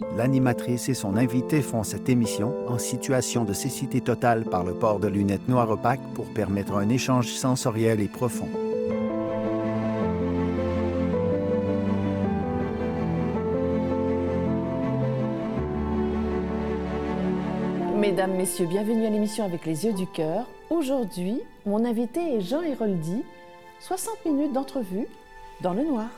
L'animatrice et son invité font cette émission en situation de cécité totale par le port de lunettes noires opaques pour permettre un échange sensoriel et profond. Mesdames, Messieurs, bienvenue à l'émission avec les yeux du cœur. Aujourd'hui, mon invité est Jean Héroldi. 60 minutes d'entrevue dans le noir.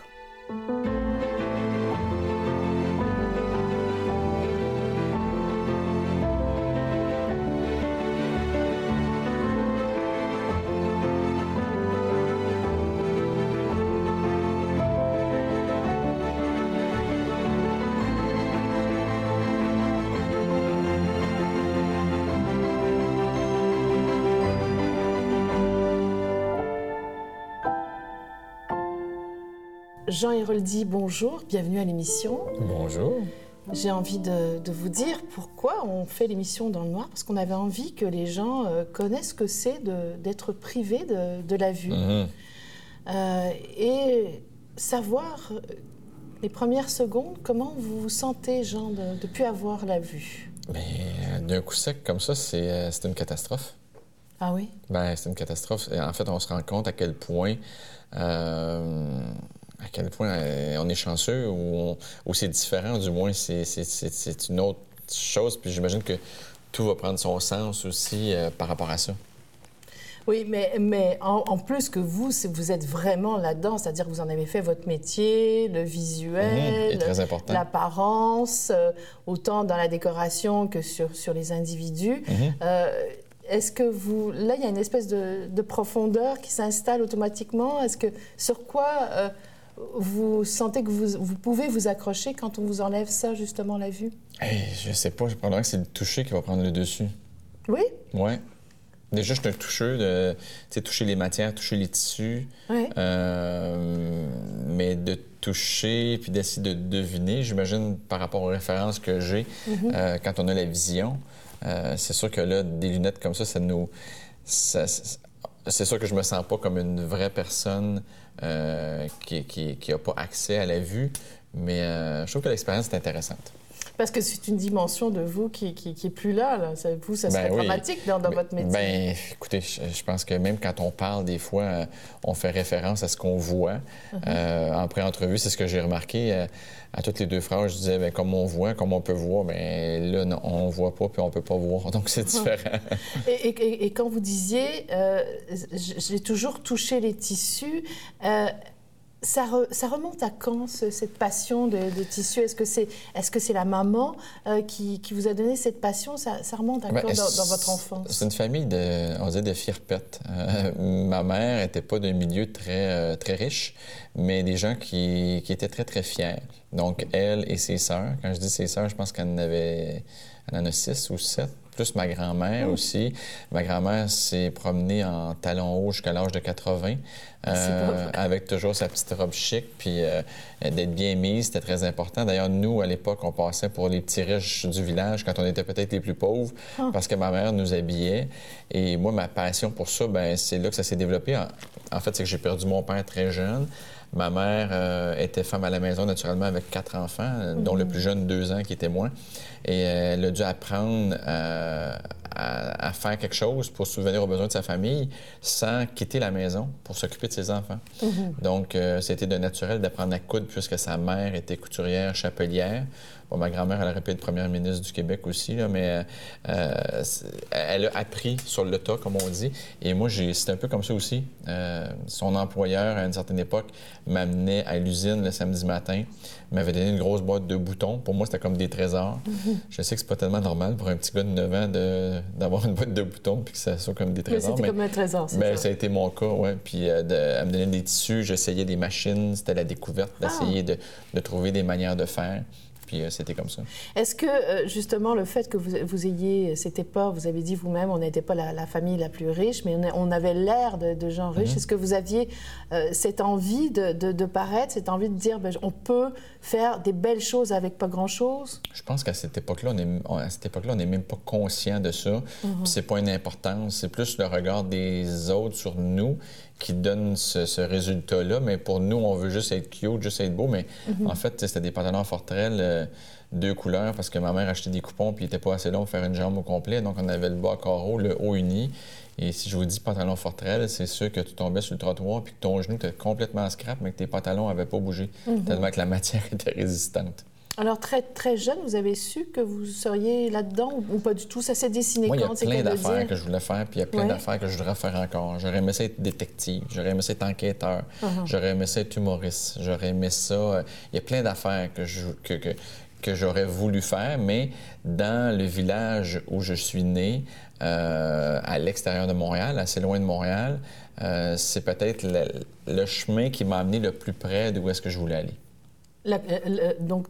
Jean Héroldi, bonjour, bienvenue à l'émission. Bonjour. J'ai envie de, vous dire pourquoi on fait l'émission dans le noir, parce qu'on avait envie que les gens euh, connaissent ce que c'est d'être privé de, la vue. Mhm. Euh, et savoir euh, les premières secondes, comment vous vous sentez, Jean, de ne plus avoir la vue? Mais d'un coup sec comme ça, c'est une catastrophe. Ah oui? Ben, c'est une catastrophe. En fait, on se rend compte à quel point à quel point euh, on est chanceux ou, c'est différent, du moins, c'est une autre chose. Puis j'imagine que tout va prendre son sens aussi euh, par rapport à ça. Oui, mais, mais en, plus que vous, vous êtes vraiment là-dedans, c'est-à-dire que vous en avez fait votre métier, le visuel, mhm, l'apparence, euh, autant dans la décoration que sur, sur les individus. Mhm. Est-ce que vous... Là, il y a une espèce de, profondeur qui s'installe automatiquement? Est-ce que... Sur quoi vous sentez que vous, vous, pouvez vous accrocher quand on vous enlève ça, justement, la vue? Hey, je sais pas, je pense que c'est le toucher qui va prendre le dessus. Oui? Oui. Déjà, je suis un toucheux de toucher les matières, toucher les tissus. Oui. Euh, mais de toucher puis d'essayer de deviner, j'imagine, par rapport aux références que j'ai, mhm. euh, quand on a la vision, euh, c'est sûr que là, des lunettes comme ça, ça nous. C'est sûr que je me sens pas comme une vraie personne euh, qui n'a pas accès à la vue. Mais euh, je trouve que l'expérience est intéressante. Parce que c'est une dimension de vous qui, qui, est plus là. là. Ça, vous, ça serait ben dramatique dans, votre métier. Ben, écoutez, je, pense que même quand on parle, des fois, euh, on fait référence à ce qu'on voit. Uh-huh. en pré-entrevue, c'est ce que j'ai remarqué. à toutes les deux phrases, je disais, bien, comme on voit, comme on peut voir, mais ben, là, non, on voit pas, puis on peut pas voir. Donc, c'est différent. et, et, et, quand vous disiez, j'ai toujours touché les tissus, ça, ça, remonte à quand, cette passion de, tissu? Est-ce que c'est est -ce c'est la maman euh, qui, qui, vous a donné cette passion? Ça, ça remonte à ben, quand dans, votre enfance? C'est une famille de, on disait, de. Euh, ma mère n'était pas d'un milieu très, euh, très riche, mais des gens qui, qui, étaient très, très fiers. Donc, elle et ses sœurs, quand je dis ses sœurs, je pense qu'elle en avait elle en a six ou sept plus ma grand-mère oh. aussi. Ma grand-mère s'est promenée en talons hauts jusqu'à l'âge de 80, euh, avec toujours sa petite robe chic, puis euh, d'être bien mise, c'était très important. D'ailleurs, nous, à l'époque, on passait pour les petits riches du village quand on était peut-être les plus pauvres, ah. parce que ma mère nous habillait. Et moi, ma passion pour ça, ben c'est là que ça s'est développé. En, fait, c'est que j'ai perdu mon père très jeune. Ma mère euh, était femme à la maison, naturellement, avec quatre enfants, dont le plus jeune, deux ans, qui était moi. Et elle a dû apprendre à, faire quelque chose pour subvenir aux besoins de sa famille sans quitter la maison pour s'occuper de ses enfants. Mhm. Donc, euh, c'était de naturel d'apprendre à coudre puisque sa mère était couturière, chapelière. Bon, ma grand-mère, elle aurait pu être première ministre du Québec aussi, là, mais euh, elle a appris sur le tas, comme on dit. Et moi, c'est un peu comme ça aussi. Euh, son employeur, à une certaine époque, m'amenait à l'usine le samedi matin, m'avait donné une grosse boîte de boutons. Pour moi, c'était comme des trésors. Je sais que c'est pas tellement normal pour un petit gars de 9 ans d'avoir une boîte de boutons puis que ça soit comme des trésors. Mais c'était comme un trésor, c'est ben, ça. ça. a été mon cas, oui. Puis euh, elle me donnait des tissus, j'essayais des machines, c'était la découverte d'essayer ah. de, de trouver des manières de faire. Puis euh, c'était comme ça. Est-ce que euh, justement le fait que vous, vous ayez cette époque, vous avez dit vous-même, on n'était pas la, famille la plus riche, mais on, avait l'air de, gens riches. Mhm. Est-ce que vous aviez euh, cette envie de, de, paraître, cette envie de dire ben, on peut faire des belles choses avec pas grand-chose? Je pense qu'à cette époque-là, on est, à cette époque-là, on n'est même pas conscient de ça. Mhm. C'est pas une importance, c'est plus le regard des autres sur nous qui donne ce, résultat-là. Mais pour nous, on veut juste être cute, juste être beau. Mais mhm. en fait, c'était des pantalons forterelles deux couleurs parce que ma mère achetait des coupons puis il n'était pas assez long pour faire une jambe au complet. Donc, on avait le bas carreau, le haut uni. Et si je vous dis pantalon Fortrel, c'est sûr que tu tombais sur le trottoir puis que ton genou était complètement scrap, mais que tes pantalons n'avaient pas bougé, mhm. tellement que la matière était résistante. Alors, très, très jeune, vous avez su que vous seriez là-dedans ou pas du tout? Ça s'est dessiné Moi, quand? Il y a plein d'affaires que je voulais faire, puis il y a plein d'affaires que je voudrais faire encore. J'aurais aimé ça être détective, j'aurais aimé ça être enquêteur, uh-huh. j'aurais aimé ça être humoriste, j'aurais aimé ça... Euh, il y a plein d'affaires que je... Que, que, que j'aurais voulu faire, mais dans le village où je suis né, euh, à l'extérieur de Montréal, assez loin de Montréal, euh, c'est peut-être le, le, chemin qui m'a amené le plus près d'où est-ce que je voulais aller. La, euh, donc,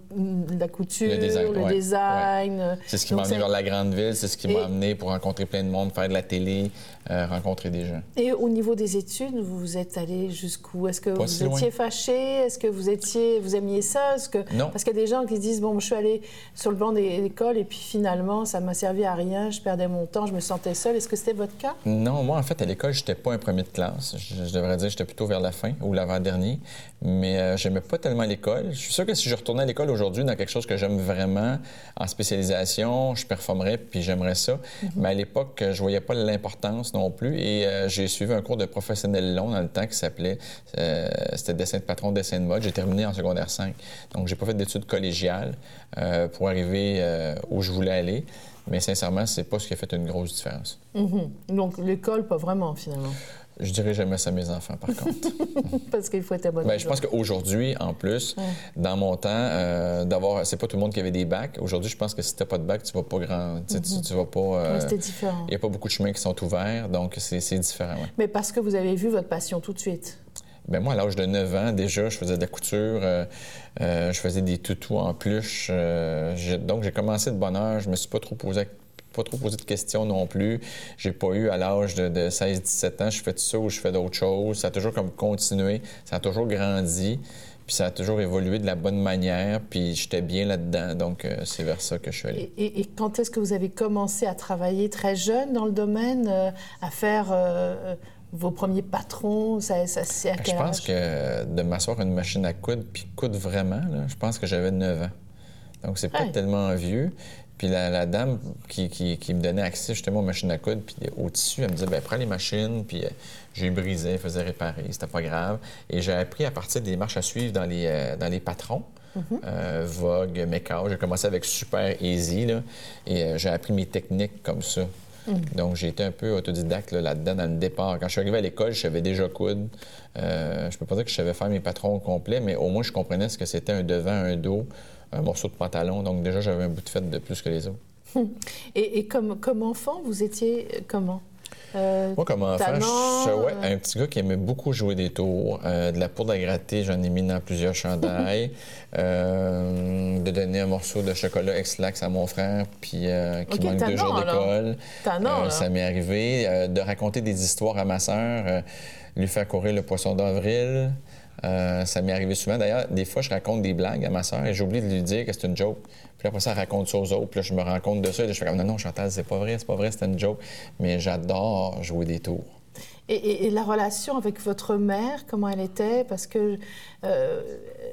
la couture, le design. Euh, c'est ce qui m'a amené vers la grande ville, c'est ce qui m'a amené pour rencontrer plein de monde, faire de la télé, euh, rencontrer des gens. Et au niveau des études, vous êtes allé jusqu'où? Est-ce que vous étiez fâché? Est-ce que vous étiez, vous aimiez ça? Que... Non. Parce qu'il y a des gens qui disent, bon, je suis allé sur le banc de l'école et puis finalement, ça m'a servi à rien, je perdais mon temps, je me sentais seule. Est-ce que c'était votre cas? Non, moi, en fait, à l'école, je n'étais pas un premier de classe. Je, devrais dire, j'étais plutôt vers la fin ou l'avant-dernier. Mais je j'aimais pas tellement l'école. Je suis sûr que si je retournais à l'école aujourd'hui dans quelque chose que j'aime vraiment, en spécialisation, je performerais puis j'aimerais ça. Mhm. Mais à l'époque, je voyais pas l'importance non plus. Et euh, j'ai suivi un cours de professionnel long dans le temps qui s'appelait, euh, c'était dessin de patron, dessin de mode. J'ai terminé en secondaire 5. Donc, j'ai pas fait d'études collégiales euh, pour arriver où je voulais aller. Mais sincèrement, c'est pas ce qui a fait une grosse différence. Mhm. Donc, l'école, pas vraiment, finalement. Je dirais jamais ça à mes enfants, par contre. Parce qu'il faut être bon. Bien, je pense qu'aujourd'hui, en plus, dans mon temps, euh, d'avoir, c'est pas tout le monde qui avait des bacs. Aujourd'hui, je pense que si t'as pas de bac, tu vas pas grand, tu, mhm. vas pas. Euh, C'était différent. Il y a pas beaucoup de chemins qui sont ouverts, donc c'est, différent. Mais parce que vous avez vu votre passion tout de suite. Bien, moi, à l'âge de 9 ans, déjà, je faisais de la couture, euh, je faisais des toutous en pluche. donc, j'ai commencé de bonne heure. Je me suis pas trop posé pas trop posé de questions non plus. J'ai pas eu à l'âge de, 16-17 ans, je fais tout ça ou je fais d'autres choses. Ça a toujours comme continué, ça a toujours grandi. Puis ça a toujours évolué de la bonne manière, puis j'étais bien là-dedans, donc euh, c'est vers ça que je suis allé. Et, quand est-ce que vous avez commencé à travailler très jeune dans le domaine, euh, à faire euh, vos premiers patrons? Ça, ça c'est à quel Je pense que de m'asseoir une machine à coudre, puis coudre vraiment, je pense que j'avais 9 ans. Donc c'est pas tellement vieux. Puis la, dame qui, qui, me donnait accès justement aux machines à coudre, puis au tissu, elle me disait, ben prends les machines, puis euh, j'ai brisé, faisais réparer, c'était pas grave. Et j'ai appris à partir des marches à suivre dans les, euh, dans les patrons. Mm-hmm. Euh, Vogue, Mecao. J'ai commencé avec Super Easy, là, et j'ai appris mes techniques comme ça. Mm. Donc, j'ai été un peu autodidacte là-dedans dans le départ. Quand je suis arrivé à l'école, je savais déjà coudre. je peux pas dire que je savais faire mes patrons au complet, mais au moins, je comprenais ce que c'était un devant, un dos, un morceau de pantalon. Donc déjà, j'avais un bout de fête de plus que les autres. Et, comme, comme enfant, vous étiez comment? Euh, Moi, comme enfant, je ouais, euh, un petit gars qui aimait beaucoup jouer des tours. Euh, de la poudre à gratter, j'en ai mis dans plusieurs chandails. de donner un morceau de chocolat ex-lax à mon frère, puis qui manque deux jours d'école. ça m'est arrivé. de raconter des histoires à ma sœur, lui faire courir le poisson d'avril. Euh, ça m'est arrivé souvent. D'ailleurs, des fois, je raconte des blagues à ma soeur et j'oublie de lui dire que c'est une joke. Puis après ça, elle raconte ça aux autres. Puis là, je me rends compte de ça et je fais comme non, non, Chantal, c'est pas vrai, c'est pas vrai, c'est une joke. Mais j'adore jouer des tours. Et, la relation avec votre mère, comment elle était? Parce que euh,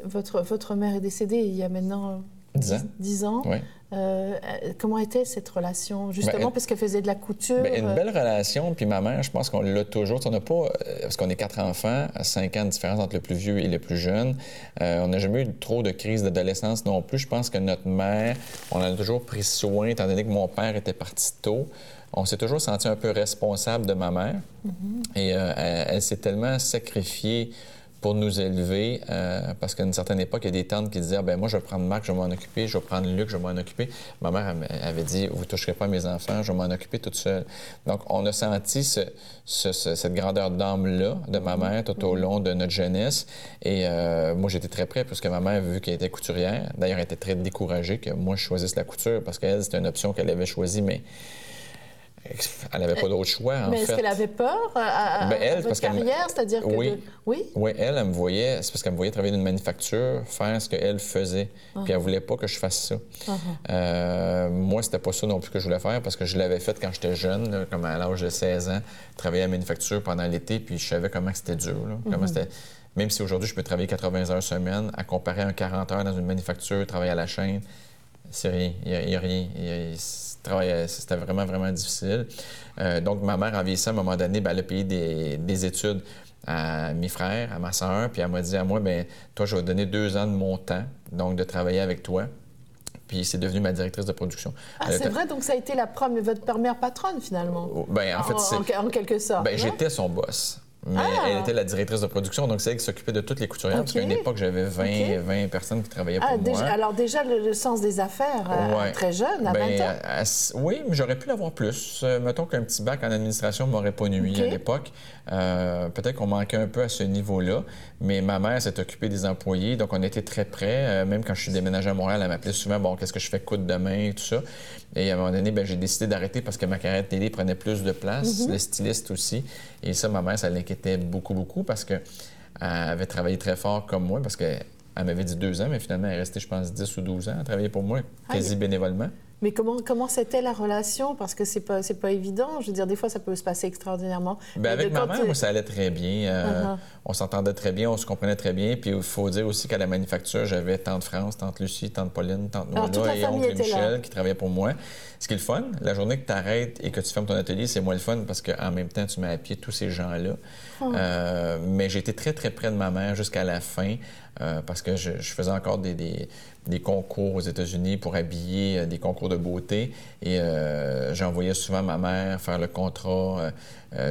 votre, votre mère est décédée il y a maintenant 10 ans. 10 ans. Oui. Euh, comment était cette relation, justement, ben, parce qu'elle faisait de la couture? Bien, une belle relation, puis ma mère, je pense qu'on l'a toujours. On n'a pas, euh, parce qu'on est quatre enfants, cinq ans de différence entre le plus vieux et le plus jeune. Euh, on n'a jamais eu trop de crise d'adolescence non plus. Je pense que notre mère, on en a toujours pris soin, étant donné que mon père était parti tôt. On s'est toujours senti un peu responsable de ma mère. Mm-hmm. Et elle s'est tellement sacrifiée pour nous élever, euh, parce qu'à une certaine époque, il y a des tantes qui disaient ah, ben moi, je vais prendre Marc, je vais m'en occuper, je vais prendre Luc, je vais m'en occuper. Ma mère avait dit Vous ne toucherez pas mes enfants, je vais m'en occuper toute seule. Donc, on a senti cette grandeur d'âme-là de ma mère tout au long de notre jeunesse. Et euh, moi, j'étais très près, parce que ma mère, vu qu'elle était couturière, d'ailleurs, elle était très découragée que moi, je choisisse la couture, parce qu'elle, c'était une option qu'elle avait choisie, mais elle n'avait pas d'autre choix, en Mais est-ce qu'elle avait peur à, ben, elle, votre carrière? C'est-à-dire que... Oui. oui? Oui, elle, elle me voyait... C'est parce qu'elle me voyait travailler dans une manufacture, faire ce qu'elle faisait. Puis elle voulait pas que je fasse ça. Uh-huh. euh, moi, c'était pas ça non plus que je voulais faire parce que je l'avais fait quand j'étais jeune, comme à l'âge de 16 ans, travailler à la manufacture pendant l'été, puis je savais comment c'était dur, comment uh-huh. c'était même si aujourd'hui je peux travailler 80 heures semaine, à comparer un 40 heures dans une manufacture, travailler à la chaîne, c'est rien. Il n'y a, rien. C'était vraiment, vraiment difficile. Euh, donc, ma mère, en vieillissant, à un moment donné, ben, elle a payé des, études à mes frères, à ma soeur, puis elle m'a dit à moi, ben toi, je vais te donner deux ans de mon temps, donc de travailler avec toi. Puis c'est devenu ma directrice de production. Ah, c'est vrai, donc ça a été la première, votre première patronne, finalement? Oh, ben, en, fait, en, quelque sorte. Ben, j'étais son boss. Mais ah! elle était la directrice de production, donc c'est elle qui s'occupait de toutes les couturières. Parce qu'à une époque, j'avais 20, 20 personnes qui travaillaient pour ah, moi. Alors déjà, le, sens des affaires, euh, très jeune, à 20 ben, ans? oui, mais j'aurais pu l'avoir plus. Euh, mettons qu'un petit bac en administration ne m'aurait pas nuit à l'époque. Euh, peut-être qu'on manquait un peu à ce niveau-là, mais ma mère s'est occupée des employés, donc on était très près. même quand je suis déménagé à Montréal, elle m'appelait souvent, bon, qu'est-ce que je fais coûte demain, tout ça. Et à un moment donné, ben, j'ai décidé d'arrêter parce que ma carrière de télé prenait plus de place, mhm. le styliste aussi. Et ça, ma mère, ça l'inquiétait beaucoup, beaucoup parce qu'elle avait travaillé très fort comme moi, parce qu'elle m'avait dit deux ans, mais finalement, elle est restée, je pense, 10 ou 12 ans à travailler pour moi, quasi bénévolement. Mais comment comment c'était la relation? Parce que c'est pas c'est pas évident. Je veux dire, des fois, ça peut se passer extraordinairement. Bien, avec ma mère, moi, ça allait très bien. Euh, uh-huh. On s'entendait très bien, on se comprenait très bien. Puis il faut dire aussi qu'à la manufacture, j'avais tante France, tante Lucie, tante Pauline, tante Nola et oncle Michel qui travaillaient pour moi. Ce qui est le fun, la journée que tu arrêtes et que tu fermes ton atelier, c'est moins le fun parce qu'en même temps, tu mets à pied tous ces gens-là. Euh, mais été très, très près de ma mère jusqu'à la fin euh, parce que je, faisais encore des, des, concours aux États-Unis pour habiller euh, des concours de beauté et j'envoyais souvent ma mère faire le contrat.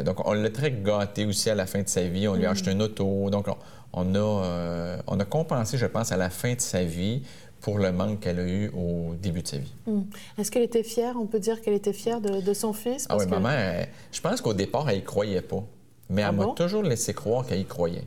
donc, on l'a très gâté aussi à la fin de sa vie. On lui a mm. acheté une auto. Donc, on, a, on a compensé, je pense, à la fin de sa vie pour le manque qu'elle a eu au début de sa vie. Mm. Est-ce qu'elle était fière? On peut dire qu'elle était fière de, son fils? ah oui, ma mère, je pense qu'au départ, elle y croyait pas. Mais elle ah m'a toujours laissé croire qu'elle y croyait.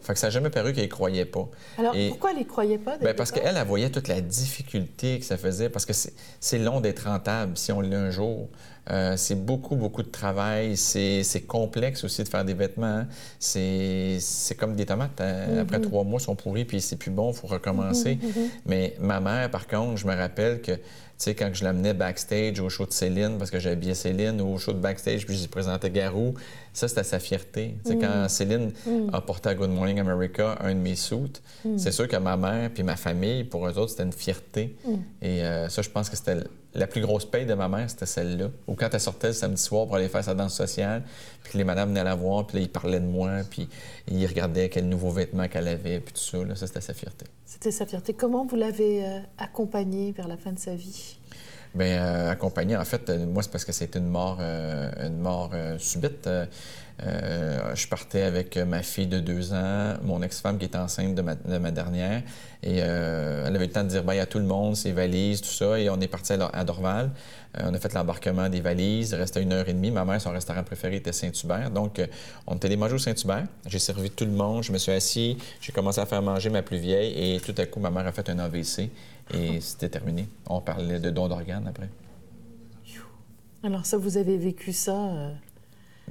Fait que ça n'a jamais paru qu'elle ne croyait pas. Alors, pourquoi elle ne croyait pas? Bien, parce qu'elle, elle voyait toute la difficulté que ça faisait, parce que c'est long d'être rentable si on l'a un jour. Euh, c'est beaucoup, beaucoup de travail. C'est complexe aussi de faire des vêtements. C'est comme des tomates. Hein. Mm-hmm. Après trois mois, ils sont pourris, puis c'est plus bon, il faut recommencer. Mm-hmm, mm-hmm. Mais ma mère, par contre, je me rappelle que sais, quand je l'amenais backstage au show de Céline, parce que j'habillais Céline, ou au show de backstage, puis je présentais Garou, ça, c'était sa fierté. Tu sais, quand mm. Céline mm. a porté à Good Morning America un de mes suits, mm. c'est sûr que ma mère puis ma famille, pour eux autres, c'était une fierté. Et euh, ça, je pense que c'était la plus grosse paye de ma mère, c'était celle-là. Ou quand elle sortait le samedi soir pour aller faire sa danse sociale, puis les madames venaient la voir, puis là, ils parlaient de moi, puis ils regardaient quel nouveau vêtement qu'elle avait, puis tout ça. Ça, c'était sa fierté. C'était sa fierté. Comment vous l'avez euh, accompagnée vers la fin de sa vie? Bien, euh, accompagné, en fait, euh, moi, c'est parce que c'était une mort, euh, une mort subite. je partais avec ma fille de deux ans, mon ex-femme qui était enceinte de ma, dernière, et elle avait le temps de dire bye à tout le monde, ses valises, tout ça, et on est parti à, Dorval. on a fait l'embarquement des valises, il restait une heure et demie. Ma mère, son restaurant préféré était Saint-Hubert, donc on était des au Saint-Hubert. J'ai servi tout le monde, je me suis assis, j'ai commencé à faire manger ma plus vieille, et tout à coup, ma mère a fait un AVC. Et c'était terminé. On parlait de dons d'organes après. Alors ça, vous avez vécu ça. Euh,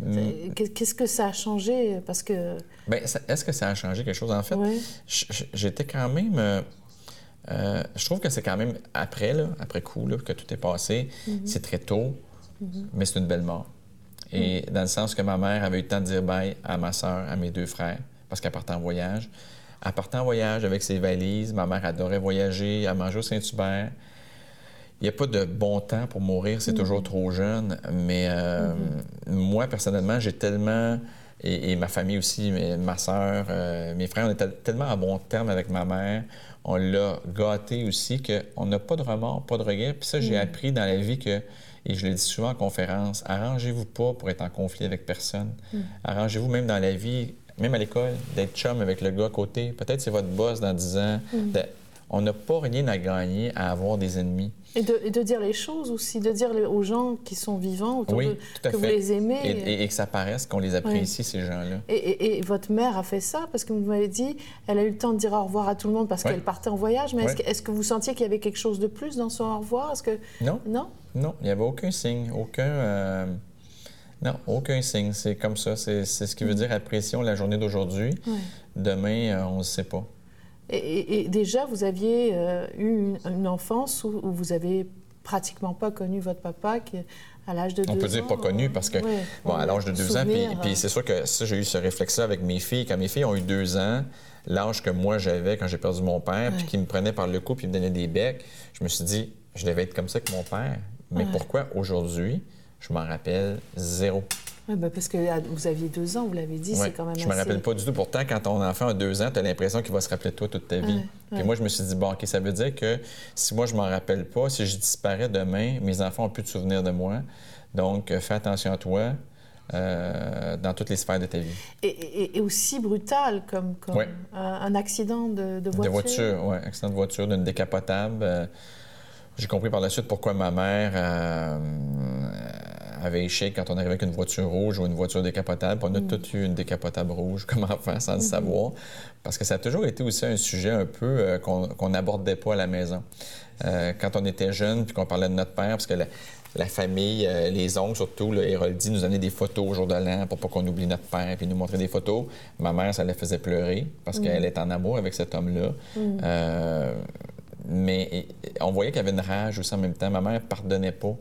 mm. Qu'est-ce que ça a changé? Parce que... Bien, est-ce que ça a changé quelque chose? En fait, j'étais quand même... Euh, euh, je trouve que c'est quand même après, là, après coup, là, que tout est passé. Mm-hmm. C'est très tôt, mm-hmm. mais c'est une belle mort. Et mm. dans le sens que ma mère avait eu le temps de dire bye à ma soeur, à mes deux frères, parce qu'elle partait en voyage. Elle partait en voyage avec ses valises. Ma mère adorait voyager. Elle mangeait au Saint-Hubert. Il n'y a pas de bon temps pour mourir, c'est toujours trop jeune. Mais euh, mm-hmm. moi, personnellement, j'ai tellement, et, ma famille aussi, ma soeur, euh, mes frères, on était tellement en bon terme avec ma mère. On l'a gâté aussi qu'on n'a pas de remords, pas de regrets. Puis ça, j'ai mm. appris dans la vie que, et je le dis souvent en conférence, arrangez-vous pas pour être en conflit avec personne. Mm. Arrangez-vous même dans la vie même à l'école, d'être chum avec le gars à côté. Peut-être c'est votre boss dans 10 ans. Mm. On n'a pas rien à gagner à avoir des ennemis. Et de, dire les choses aussi, de dire aux gens qui sont vivants autour de, que vous les aimez. Et, que ça paraisse qu'on les apprécie, ces gens-là. Et, votre mère a fait ça parce que vous m'avez dit, elle a eu le temps de dire au revoir à tout le monde parce qu'elle partait en voyage. Mais est-ce que, vous sentiez qu'il y avait quelque chose de plus dans son au revoir? Que... Non. Non? Non, il n'y avait aucun signe, aucun... Euh, non, aucun signe. C'est comme ça. C'est ce qui veut dire apprécions la journée d'aujourd'hui. Demain, euh, on ne sait pas. Et, déjà, vous aviez euh, eu une, enfance où, vous avez pratiquement pas connu votre papa qui, à l'âge de deux ans. On peut dire pas connu parce que, bon, à l'âge de deux ans, puis, puis c'est sûr que ça, j'ai eu ce réflexe-là avec mes filles. Quand mes filles ont eu deux ans, l'âge que moi j'avais quand j'ai perdu mon père, puis qui me prenait par le cou puis me donnait des becs, je me suis dit, je devais être comme ça avec mon père. Mais pourquoi aujourd'hui, je m'en rappelle zéro? Oui, ben parce que vous aviez deux ans, vous l'avez dit, c'est quand même Je me rappelle pas du tout. Pourtant, quand ton enfant a deux ans, tu as l'impression qu'il va se rappeler de toi toute ta vie. Et moi, je me suis dit, bon, OK, ça veut dire que si moi, je m'en rappelle pas, si je disparais demain, mes enfants ont plus de souvenirs de moi. Donc, euh, fais attention à toi. Euh, dans toutes les sphères de ta vie. Et, aussi brutal comme, comme un, accident de, voiture. De voiture, oui. Accident de voiture, d'une décapotable. Euh, j'ai compris par la suite pourquoi ma mère avait échec quand on arrivait avec une voiture rouge ou une voiture décapotable. on a mm. tous eu une décapotable rouge comme enfant sans le mm-hmm. savoir. Parce que ça a toujours été aussi un sujet un peu qu'on n'abordait pas à la maison. quand on était jeune puis qu'on parlait de notre père, parce que la, la famille, euh, les oncles surtout, le Héroldi nous donnait des photos au jour de l'an pour pas qu'on oublie notre père, puis nous montrer des photos. Ma mère, ça la faisait pleurer parce qu'elle mm. est en amour avec cet homme-là. Mm. Euh, mais on voyait qu'il y avait une rage aussi en même temps. Ma mère pardonnait pas.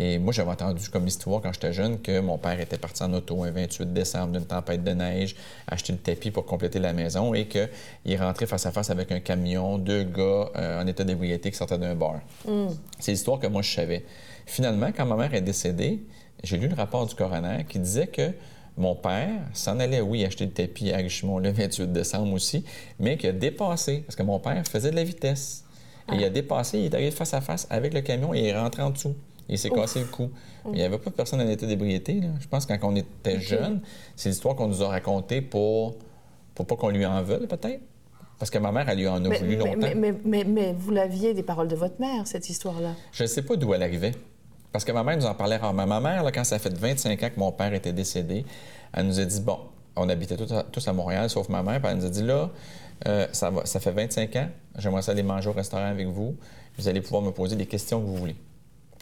Et moi, j'avais entendu comme histoire quand j'étais jeune que mon père était parti en auto un 28 décembre d'une tempête de neige, acheter le tapis pour compléter la maison et qu'il est rentré face à face avec un camion, deux gars euh, en état d'ébriété qui sortaient d'un bar. Mm. C'est l'histoire que moi, je savais. Finalement, quand ma mère est décédée, j'ai lu le rapport du coroner qui disait que mon père s'en allait, oui, acheter le tapis à Richemont le 28 décembre aussi, mais qu'il a dépassé, parce que mon père faisait de la vitesse. Et il a dépassé, il est arrivé face à face avec le camion et il est rentré en dessous. Il s'est cassé le cou. Il n'y avait pas de personne en état d'ébriété. Je pense que quand on était jeune, c'est l'histoire qu'on nous a racontée pour, pour pas qu'on lui en veuille, peut-être. Parce que ma mère, elle lui en a voulu longtemps. Mais, mais, mais, vous l'aviez des paroles de votre mère, cette histoire-là? Je ne sais pas d'où elle arrivait. Parce que ma mère nous en parlait rarement. Ma mère, là, quand ça fait 25 ans que mon père était décédé, elle nous a dit, bon, on habitait tous à, Montréal, sauf ma mère, puis elle nous a dit, là, euh, ça, va, ça fait 25 ans, j'aimerais ça aller manger au restaurant avec vous, vous allez pouvoir me poser des questions que vous voulez.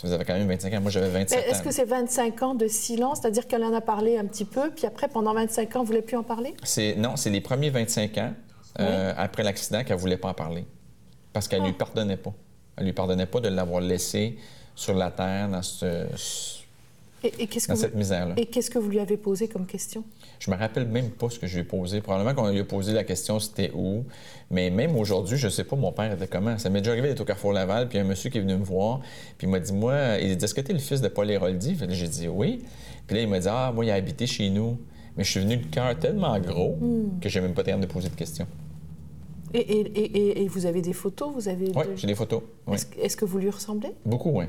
Vous avez quand même 25 ans. Moi, j'avais 27 ans. Est-ce que c'est 25 ans de silence, c'est-à-dire qu'elle en a parlé un petit peu, puis après, pendant 25 ans, vous ne voulez plus en parler? Non, c'est les premiers 25 ans, euh, après l'accident, qu'elle ne voulait pas en parler. Parce qu'elle ne lui ah. pardonnait pas. Elle ne lui pardonnait pas de l'avoir laissé sur la terre dans, ce, et, cette misère-là. Et qu'est-ce que vous lui avez posé comme question? Je me rappelle même pas ce que je lui ai posé. Probablement qu'on lui a posé la question c'était où. Mais même aujourd'hui, je sais pas mon père était comment. Ça m'est déjà arrivé d'être au Carrefour Laval, puis un monsieur qui est venu me voir, puis il m'a dit Moi, il dit Est-ce que tu es le fils de Paul Héroldi J'ai dit Oui. Puis là, il m'a dit Ah, moi, il a habité chez nous. Mais je suis venu le cœur tellement gros hmm. que j'ai même pas terminé de poser de questions. Et, et, vous avez des photos? Vous avez Oui, j'ai des photos. Est-ce que vous lui ressemblez? Beaucoup, oui.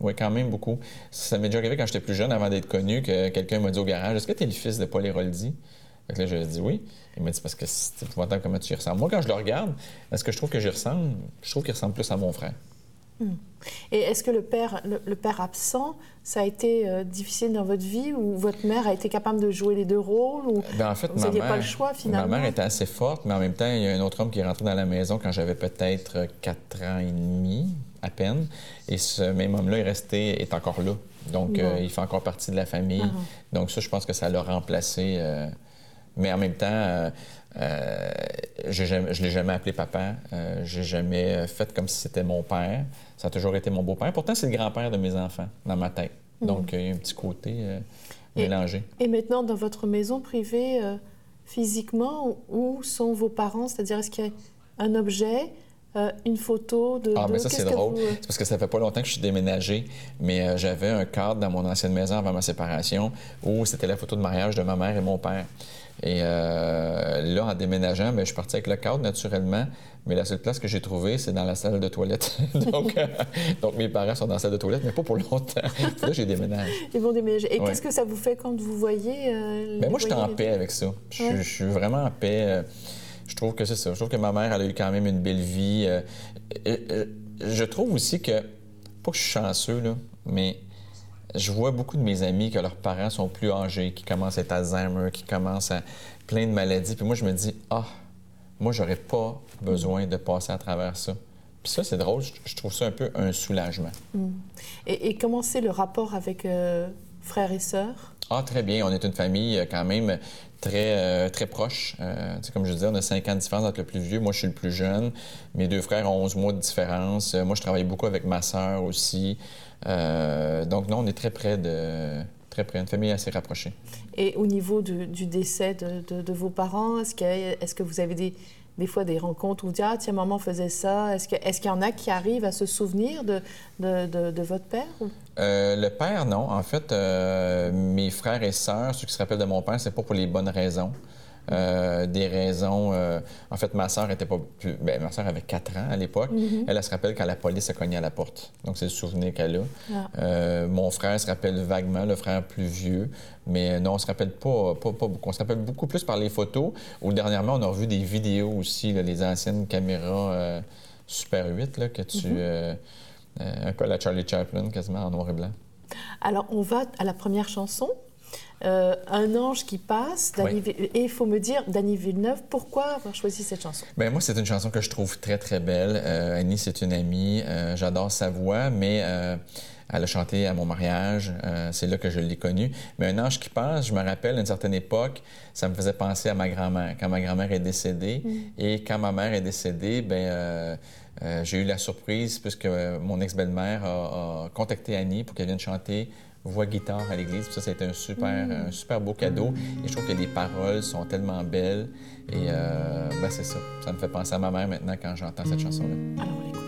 Oui, quand même beaucoup. Ça m'est déjà arrivé quand j'étais plus jeune, avant d'être connu, que quelqu'un m'a dit au garage Est-ce que tu es le fils de Paul Héroldi? Fait que là, je lui ai dit oui. Il m'a dit Parce que c'est épouvantable comment tu y ressembles. Moi, quand je le regarde, est-ce que je trouve que j'y ressemble? Je trouve qu'il ressemble plus à mon frère. Hmm. Et est-ce que le père, le, père absent, ça a été euh, difficile dans votre vie ou votre mère a été capable de jouer les deux rôles ou ben, en fait, vous n'aviez pas le choix finalement? Ma mère était assez forte, mais en même temps, il y a un autre homme qui est rentré dans la maison quand j'avais peut-être quatre ans et demi, à peine. Et ce même homme-là est resté, est encore là. Donc, euh, il fait encore partie de la famille. Ah. Donc, ça, je pense que ça l'a remplacé. Euh, mais en même temps, euh, je ne l'ai jamais appelé papa. je n'ai jamais fait comme si c'était mon père. Ça a toujours été mon beau-père. Pourtant, c'est le grand-père de mes enfants dans ma tête. Mhm. Donc, il y a un petit côté mélangé. Et maintenant, dans votre maison privée, physiquement, où sont vos parents? C'est-à-dire, est-ce qu'il y a un objet euh, une photo de. Ah, mais ça, c'est drôle. Euh, c'est parce que ça fait pas longtemps que je suis déménagé, mais euh, j'avais un cadre dans mon ancienne maison avant ma séparation où c'était la photo de mariage de ma mère et mon père. Et là, en déménageant, bien, je suis parti avec le cadre naturellement, mais la seule place que j'ai trouvée, c'est dans la salle de toilette. donc, donc, mes parents sont dans la salle de toilette, mais pas pour longtemps. là, j'ai déménagé. Ils vont déménager. Et qu'est-ce que ça vous fait quand vous voyez. Bien, moi, je suis en paix avec ça. Je, je suis vraiment en paix je trouve que c'est ça. Je trouve que ma mère, elle a eu quand même une belle vie. Euh, je trouve aussi que, pas que je suis chanceux, là, mais je vois beaucoup de mes amis que leurs parents sont plus âgés, qui commencent à être Alzheimer, qui commencent à plein de maladies. Puis moi, je me dis, ah, moi, j'aurais pas besoin de passer à travers ça. Puis ça, c'est drôle. Je trouve ça un peu un soulagement. Mm. Et, comment c'est le rapport avec euh, frères et sœurs? Ah, très bien. On est une famille euh, quand même très, euh, proche. Euh, comme je disais, on a cinq ans de différence entre le plus vieux. Moi, je suis le plus jeune. Mes deux frères ont 11 mois de différence. moi, je travaille beaucoup avec ma sœur aussi. donc, non, on est très près de très près, une famille assez rapprochée. Et au niveau du, décès de, vos parents, est-ce que, est que vous avez des, des fois des rencontres où vous dites Ah, tiens, maman faisait ça. Est-ce qu'il est y en a qui arrivent à se souvenir de, de, votre père? Euh, le père, non. En fait, euh, mes frères et sœurs, ceux qui se rappellent de mon père, c'est pas pour les bonnes raisons. Euh, des raisons. Euh, en fait, ma sœur était pas plus. Ben, ma sœur avait 4 ans à l'époque. Mhm. elle, se rappelle quand la police a cogné à la porte. Donc, c'est le souvenir qu'elle a. Ah. Euh, mon frère se rappelle vaguement, le frère plus vieux. Mais non, on se rappelle pas, pas, beaucoup. On se rappelle beaucoup plus par les photos. Ou dernièrement, on a revu des vidéos aussi, les anciennes caméras Super 8 là, que tu. Mhm. un la Charlie Chaplin, quasiment en noir et blanc. Alors, on va à la première chanson. Euh, un ange qui passe. Et il faut me dire, Dany Villeneuve, pourquoi avoir choisi cette chanson? Bien, moi, c'est une chanson que je trouve très, très belle. Euh, Annie, c'est une amie. Euh, j'adore sa voix, mais elle a chanté à mon mariage. c'est là que je l'ai connue. Mais un ange qui passe, je me rappelle, à une certaine époque, ça me faisait penser à ma grand-mère, quand ma grand-mère est décédée. Mm. Et quand ma mère est décédée, ben j'ai eu la surprise, puisque mon ex-belle-mère a, a contacté Annie pour qu'elle vienne chanter voix guitare à l'église. Ça, c'est un super, mm. un super beau cadeau. Et je trouve que les paroles sont tellement belles. Et euh, ben, c'est ça. Ça me fait penser à ma mère maintenant quand j'entends cette chanson-là.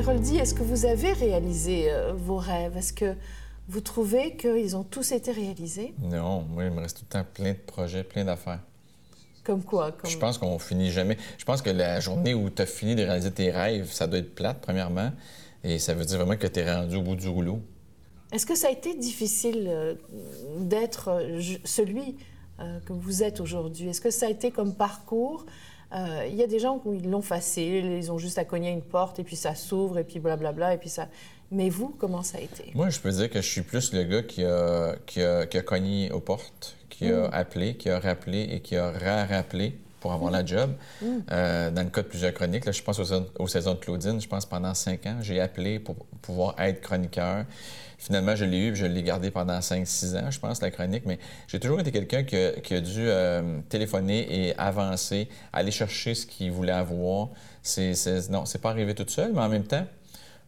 Est-ce que vous avez réalisé euh, vos rêves? Est-ce que vous trouvez qu'ils ont tous été réalisés? Non, moi, il me reste tout le temps plein de projets, plein d'affaires. Comme quoi? Je pense qu'on finit jamais. Je pense que la journée où tu as fini de réaliser tes rêves, ça doit être plate, premièrement. Et ça veut dire vraiment que tu es rendu au bout du rouleau. Est-ce que ça a été difficile euh, d'être euh, celui euh, que vous êtes aujourd'hui? Est-ce que ça a été comme parcours? Il y a des gens qui l'ont facile, ils ont juste à cogner une porte et puis ça s'ouvre et puis blablabla et puis ça. Mais vous, comment ça a été? Moi, je peux dire que je suis plus le gars qui a, qui a, qui a cogné aux portes, qui a mm. appelé, qui a rappelé et qui a ra-rappelé pour avoir la job. Mm. Euh, dans le cas de plusieurs chroniques, là, je pense aux, saisons de Claudine, je pense pendant cinq ans, j'ai appelé pour pouvoir être chroniqueur. Finalement, je l'ai eu, je l'ai gardé pendant cinq, six ans, je pense, la chronique. Mais j'ai toujours été quelqu'un qui, a dû euh, téléphoner et avancer, aller chercher ce qu'il voulait avoir. C'est, non, c'est pas arrivé tout seul, mais en même temps,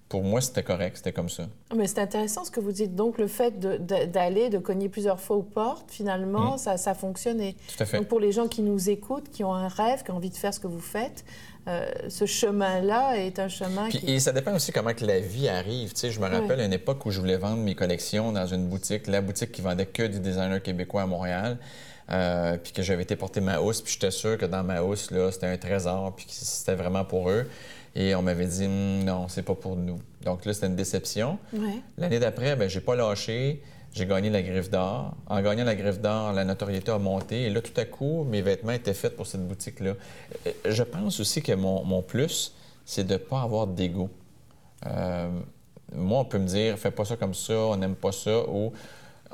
pour moi, c'était correct, c'était comme ça. Mais c'est intéressant ce que vous dites. Donc, le fait d'aller, de, cogner plusieurs fois aux portes, finalement, mm. ça, ça fonctionnait. Tout à fait. Donc, pour les gens qui nous écoutent, qui ont un rêve, qui ont envie de faire ce que vous faites, euh, ce chemin-là est un chemin Puis, Et ça dépend aussi comment que la vie arrive. Tu sais, je me rappelle une époque où je voulais vendre mes collections dans une boutique, la boutique qui vendait que du designer québécois à Montréal. Euh, puis que j'avais été porter ma housse, puis j'étais sûr que dans ma housse, là, c'était un trésor, puis que c'était vraiment pour eux. Et on m'avait dit hum, non, c'est pas pour nous. Donc là, c'était une déception. L'année d'après, ben, j'ai pas lâché. J'ai gagné la griffe d'or. En gagnant la griffe d'or, la notoriété a monté. Et là, tout à coup, mes vêtements étaient faits pour cette boutique-là. Euh, je pense aussi que mon, plus, c'est de ne pas avoir d'ego. Euh, moi, on peut me dire, fais pas ça comme ça, on n'aime pas ça, ou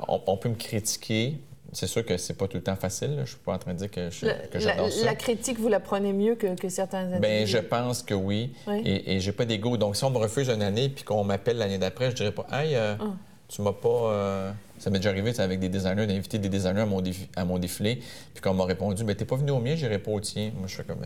on, peut me critiquer, c'est sûr que c'est pas tout le temps facile. Je suis pas en train de dire que, j'adore ça. La critique, vous la prenez mieux que, que certains individus? Bien, je pense que oui. Et, et j'ai pas d'ego. Donc, si on me refuse une année puis qu'on m'appelle l'année d'après, je dirais pas, hey, euh, ah. Tu m'as pas. Euh, ça m'est déjà arrivé avec des designers, d'inviter des designers à mon, à défilé, puis qu'on m'a répondu, mais t'es pas venu au mien, j'irai pas au tien. Moi, je suis comme,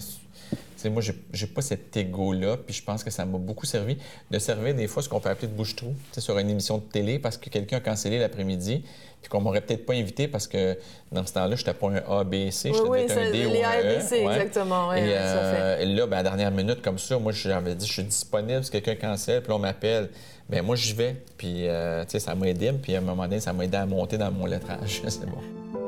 moi, j'ai pas cet ego-là, puis je pense que ça m'a beaucoup servi de servir des fois ce qu'on peut appeler de bouche-trou, sur une émission de télé parce que quelqu'un a cancellé l'après-midi, puis qu'on m'aurait peut-être pas invité parce que dans ce temps-là, je n'étais pas un A, B, C, j'étais oui, un D ou un E. C, exactement. et, euh, là, ben, à la dernière minute, comme ça, moi, j'avais dit, je suis disponible si quelqu'un cancelle, puis on m'appelle. Bien, moi, j'y vais. Puis, euh, tu sais, ça m'a aidé. Puis, à un moment donné, ça m'a aidé à monter dans mon lettrage. C'est bon.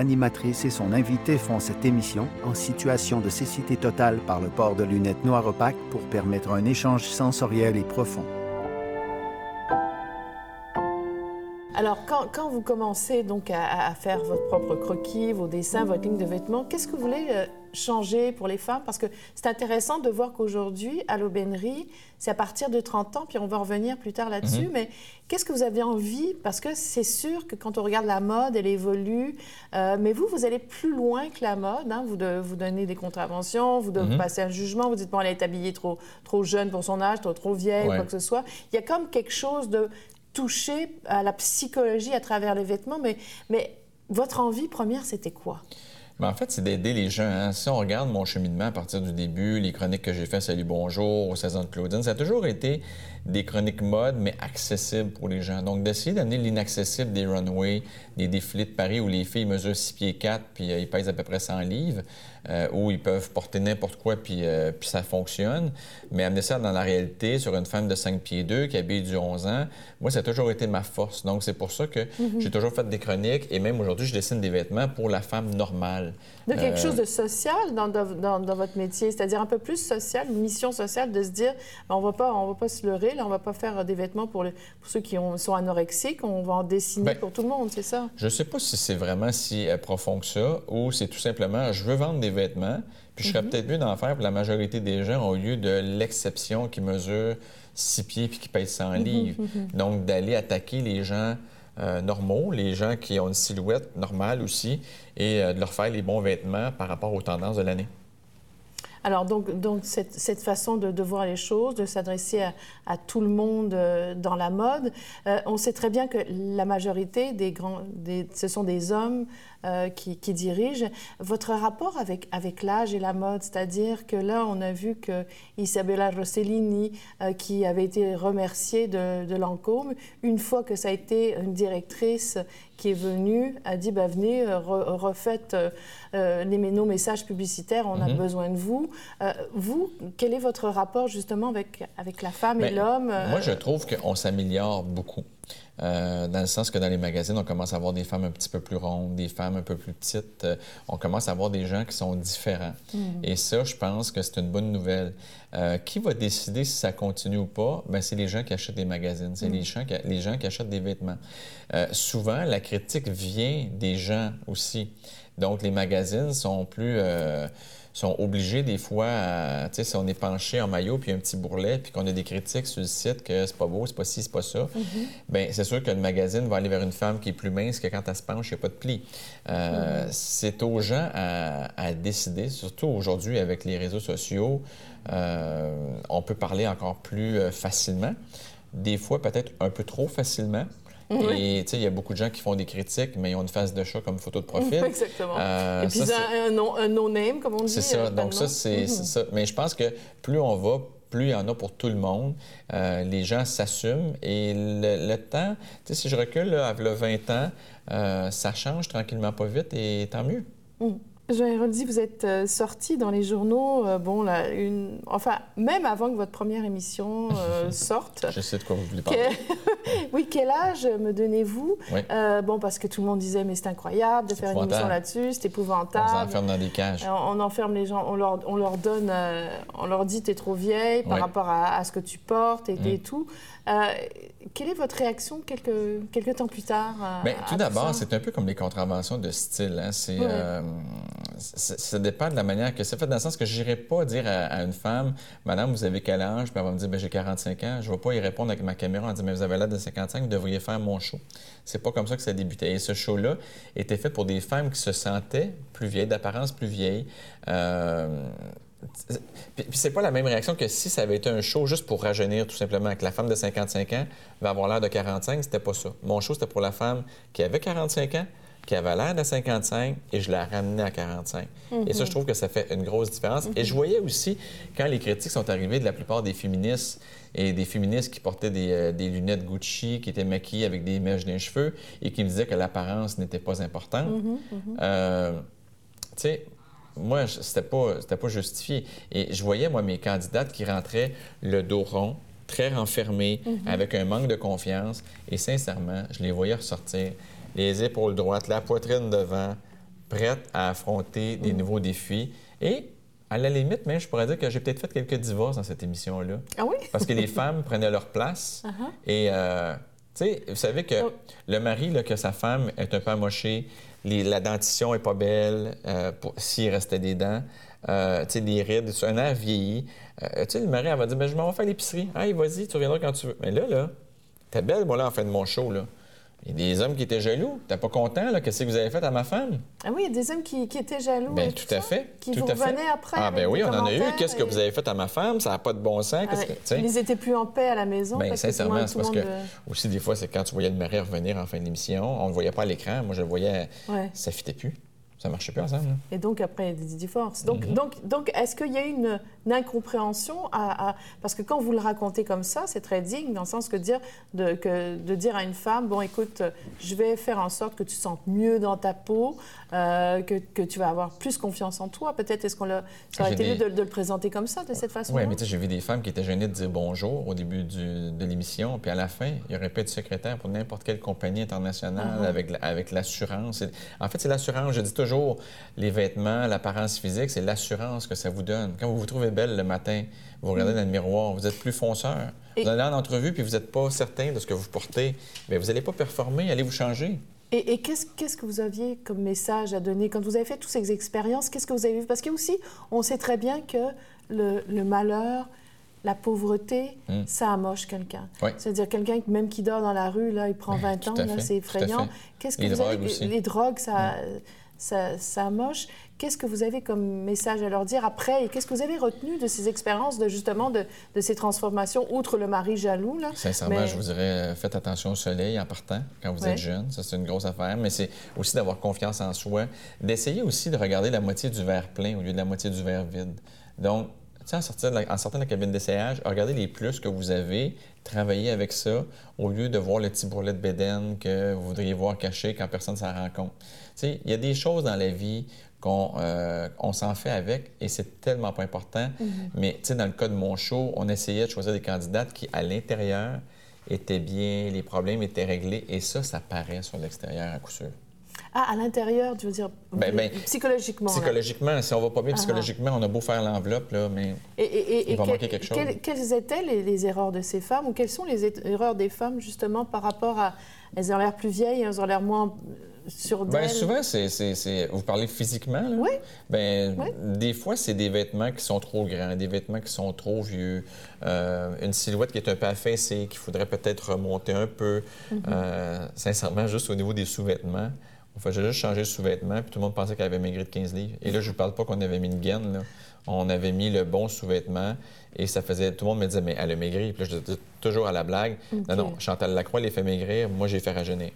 L'animatrice et son invité font cette émission en situation de cécité totale par le port de lunettes noires opaques pour permettre un échange sensoriel et profond. Alors, quand, vous commencez donc à, faire votre propre croquis, vos dessins, votre ligne de vêtements, qu'est-ce que vous voulez euh, changer pour les femmes? Parce que c'est intéressant de voir qu'aujourd'hui, à l'aubainerie, c'est à partir de 30 ans, puis on va revenir plus tard là-dessus, mhm. mais qu'est-ce que vous avez envie? Parce que c'est sûr que quand on regarde la mode, elle évolue, euh, mais vous, vous allez plus loin que la mode. Hein? Vous, de, vous donnez des contraventions, vous devez mhm. passer un jugement, vous dites, bon, elle est habillée trop, trop jeune pour son âge, trop, trop vieille, quoi que ce soit. Il y a comme quelque chose de toucher à la psychologie à travers les vêtements, mais, mais votre envie première, c'était quoi? Mais en fait, c'est d'aider les gens. Hein. Si on regarde mon cheminement à partir du début, les chroniques que j'ai fait Salut Bonjour, aux saisons de Claudine, ça a toujours été des chroniques mode, mais accessibles pour les gens. Donc, d'essayer d'amener l'inaccessible des runways, des défilés de Paris où les filles mesurent 6 pieds 4 puis euh, ils pèsent à peu près 100 livres, euh, où ils peuvent porter n'importe quoi puis, euh, puis ça fonctionne. Mais amener ça dans la réalité sur une femme de 5 pieds 2 qui habille du 11 ans, moi, ça a toujours été ma force. Donc, c'est pour ça que mm-hmm. j'ai toujours fait des chroniques et même aujourd'hui, je dessine des vêtements pour la femme normale. De quelque chose de social dans, dans, dans votre métier, c'est-à-dire un peu plus social, une mission sociale de se dire, ben, on va pas, on va pas se leurrer, là, on va pas faire des vêtements pour, les, pour ceux qui ont, sont anorexiques, on va en dessiner ben, pour tout le monde, c'est ça? Je sais pas si c'est vraiment si profond que ça, ou c'est tout simplement, je veux vendre des vêtements, puis je serais mhm. peut-être mieux d'en faire pour la majorité des gens au lieu de l'exception qui mesure six pieds puis qui pèse 100 mhm, livres. Mhm. Donc, d'aller attaquer les gens euh, normaux, les gens qui ont une silhouette normale aussi, et euh, de leur faire les bons vêtements par rapport aux tendances de l'année. Alors, donc, cette, façon de, voir les choses, de s'adresser à, tout le monde euh, dans la mode, on sait très bien que la majorité des grands, ce sont des hommes euh, qui, dirige. Votre rapport avec, l'âge et la mode, c'est-à-dire que là, on a vu que Isabella Rossellini, euh, qui avait été remerciée de, de Lancôme, une fois que ça a été une directrice qui est venue, a dit bah, venez, euh, refaites les, nos messages publicitaires, on a mhm. besoin de vous. vous, quel est votre rapport justement avec, avec la femme et l'homme Moi, je trouve qu'on s'améliore beaucoup. Euh, dans le sens que dans les magazines, on commence à voir des femmes un petit peu plus rondes, des femmes un peu plus petites. Euh, on commence à voir des gens qui sont différents. Mm. Et ça, je pense que c'est une bonne nouvelle. Euh, qui va décider si ça continue ou pas? Ben, c'est les gens qui achètent des magazines, c'est mm. les, gens qui, les gens qui achètent des vêtements. souvent, la critique vient des gens aussi. Donc, les magazines sont plus sont obligés des fois, tu sais, si on est penché en maillot puis un petit bourrelet puis qu'on a des critiques sur le site que c'est pas beau, c'est pas ci, c'est pas ça, bien, c'est sûr que le magazine va aller vers une femme qui est plus mince que quand elle se penche, il n'y a pas de pli. Euh, mm-hmm. C'est aux gens à, décider, surtout aujourd'hui avec les réseaux sociaux, euh, on peut parler encore plus euh, facilement, des fois peut-être un peu trop facilement. Et tu sais, il y a beaucoup de gens qui font des critiques, mais ils ont une face de chat comme photo de profil. Exactement. Euh, et puis un, un no-name, comme on dit. C'est ça. Euh, Donc ça, c'est mm-hmm. ça. Mais je pense que plus on va, plus il y en a pour tout le monde. Euh, les gens s'assument et le, temps, tu sais, si je recule là, à 20 ans, ça change tranquillement pas vite et tant mieux. Mm. Jean dit, vous êtes euh, sorti dans les journaux, euh, bon, là, une... enfin, même avant que votre première émission euh, sorte. Je sais de quoi vous voulez parler. oui, quel âge me donnez-vous Bon, parce que tout le monde disait, mais c'est incroyable de faire une émission là-dessus, c'est épouvantable. On enferme dans des cages. On, enferme les gens, on leur, on leur donne, on leur dit, t'es trop vieille par rapport à, ce que tu portes et, et mm. tout. quelle est votre réaction quelques, quelques temps plus tard? Bien, tout d'abord, c'est un peu comme les contraventions de style. Hein? C'est ça dépend de la manière que c'est fait, dans le sens que je n'irai pas dire à, une femme, Madame, vous avez quel âge? Puis elle va me dire, ben, j'ai 45 ans. Je ne vais pas y répondre avec ma caméra en disant, mais vous avez l'âge de 55, vous devriez faire mon show. C'est pas comme ça que ça débutait. Et ce show-là était fait pour des femmes qui se sentaient plus vieilles, d'apparence plus vieilles. Euh, c'est pas la même réaction que si ça avait été un show juste pour rajeunir, tout simplement, que la femme de 55 ans va avoir l'air de 45, c'était pas ça. Mon show, c'était pour la femme qui avait 45 ans, qui avait l'air de 55 et je l'ai ramené à 45. Et ça, je trouve que ça fait une grosse différence. Et je voyais aussi, quand les critiques sont arrivées de la plupart des féministes et des féministes qui portaient des, euh, lunettes Gucci, qui étaient maquillées avec des mèches d'un cheveu et qui me disaient que l'apparence n'était pas importante, mm-hmm. Euh, tu sais, moi, c'était pas, pas justifié. Et je voyais, moi, mes candidates qui rentraient le dos rond, très renfermées, mm-hmm. avec un manque de confiance. Et sincèrement, je les voyais ressortir les épaules droites, la poitrine devant, prête à affronter des mm. nouveaux défis. Et à la limite, même, je pourrais dire que j'ai peut-être fait quelques divorces dans cette émission-là. Ah oui? Parce que les femmes prenaient leur place. Uh-huh. Et, euh, tu sais, vous savez que oh. le mari, là, que sa femme est un peu amochée, la dentition est pas belle, euh, s'il restait des dents, euh, tu sais, des rides, un air vieilli. tu sais, le mari, elle va dire, ben, je m'en vais faire l'épicerie. Hey, vas-y, tu reviendras quand tu veux. Mais là, là, t'es belle, moi, là, en fin de mon show, là. Il y a des hommes qui étaient jaloux. T'es pas content, là? Qu'est-ce que vous avez fait à ma femme? Ah oui, il y a des hommes qui, étaient jaloux. Bien, tout à fait. Qui tout vous revenaient après. Ah, ben oui, on en a eu. Qu'est-ce que vous avez fait à ma femme? Ça n'a pas de bon sens. Ah, ils étaient plus en paix à la maison. Bien, sincèrement, c'est parce que, aussi, des fois, c'est quand tu voyais le mari revenir en fin d'émission, on ne le voyait pas à l'écran. Moi, je le voyais, ça fitait plus. Ça marchait plus ensemble. Et donc, après, des divorces. Donc, mhm. donc, donc est-ce qu'il y a une, incompréhension à, Parce que quand vous le racontez comme ça, c'est très digne, dans le sens que dire, de, que, de dire à une femme, bon, écoute, je vais faire en sorte que tu te sentes mieux dans ta peau, euh, que, que, tu vas avoir plus confiance en toi. Peut-être, est-ce qu'on l'a... Ça aurait été mieux de, le présenter comme ça, de cette façon Oui, mais tu sais, j'ai vu des femmes qui étaient gênées de dire bonjour au début du, de l'émission, puis à la fin, il n'y aurait pas de secrétaire pour n'importe quelle compagnie internationale uh-huh. avec, avec l'assurance. En fait, c'est l'assurance. Je dis toujours les vêtements, l'apparence physique, c'est l'assurance que ça vous donne. Quand vous vous trouvez belle le matin, vous regardez dans le miroir, vous êtes plus fonceur. Vous allez en entrevue puis vous n'êtes pas certain de ce que vous portez, bien, vous n'allez pas performer, allez vous changer. Et, qu'est-ce, que vous aviez comme message à donner? Quand vous avez fait toutes ces expériences? Qu'est-ce que vous avez vu? Parce aussi, on sait très bien que le, malheur, la pauvreté, hmm. ça amoche quelqu'un. C'est-à-dire quelqu'un même qui dort dans la rue, là, il prend 20 ans, là, c'est effrayant. Qu'est-ce que les vous drogues Aussi. Les drogues, ça, hmm. Ça, ça amoche. Qu'est-ce que vous avez comme message à leur dire après et qu'est-ce que vous avez retenu de ces expériences, de justement de, ces transformations, outre le mari jaloux? Là? Sincèrement, je vous dirais, euh, faites attention au soleil en partant quand vous êtes jeune. Ça, c'est une grosse affaire. Mais c'est aussi d'avoir confiance en soi, d'essayer aussi de regarder la moitié du verre plein au lieu de la moitié du verre vide. Donc, en, sortant de la, en sortant de la cabine d'essayage, regardez les plus que vous avez, travaillez avec ça, au lieu de voir le petit bourrelet de bédaine que vous voudriez voir caché quand personne ne s'en rend compte. Il y a des choses dans la vie qu'on euh, s'en fait avec et c'est tellement pas important. Mm-hmm. Mais tu sais, dans le cas de mon show, on essayait de choisir des candidates qui, à l'intérieur, étaient bien, les problèmes étaient réglés et ça, ça paraît sur l'extérieur à coup sûr. Ah, à l'intérieur, tu veux dire ben, ben, psychologiquement. Psychologiquement, si on va pas bien ah, psychologiquement, on a beau faire l'enveloppe, là, mais il va manquer quelque chose. Quelles, étaient les, les, erreurs de ces femmes ou quelles sont les erreurs des femmes justement par rapport à... Elles ont l'air plus vieilles, elles ont l'air moins sur Bien, souvent, c'est, vous parlez physiquement. Là? Oui. Bien, des fois, c'est des vêtements qui sont trop grands, des vêtements qui sont trop vieux, euh, une silhouette qui est un peu affaissée, qu'il faudrait peut-être remonter un peu. Mm-hmm. Euh, sincèrement, juste au niveau des sous-vêtements, on faisait juste changer de sous-vêtements, puis tout le monde pensait qu'elle avait maigri de 15 livres. Et là, je ne parle pas qu'on avait mis une gaine, là. On avait mis le bon sous-vêtement et ça faisait. Tout le monde me disait, mais elle a maigri. Puis là, je disais toujours à la blague, non, non, Chantal Lacroix les fait maigrir, moi, j'ai fait rajeunir.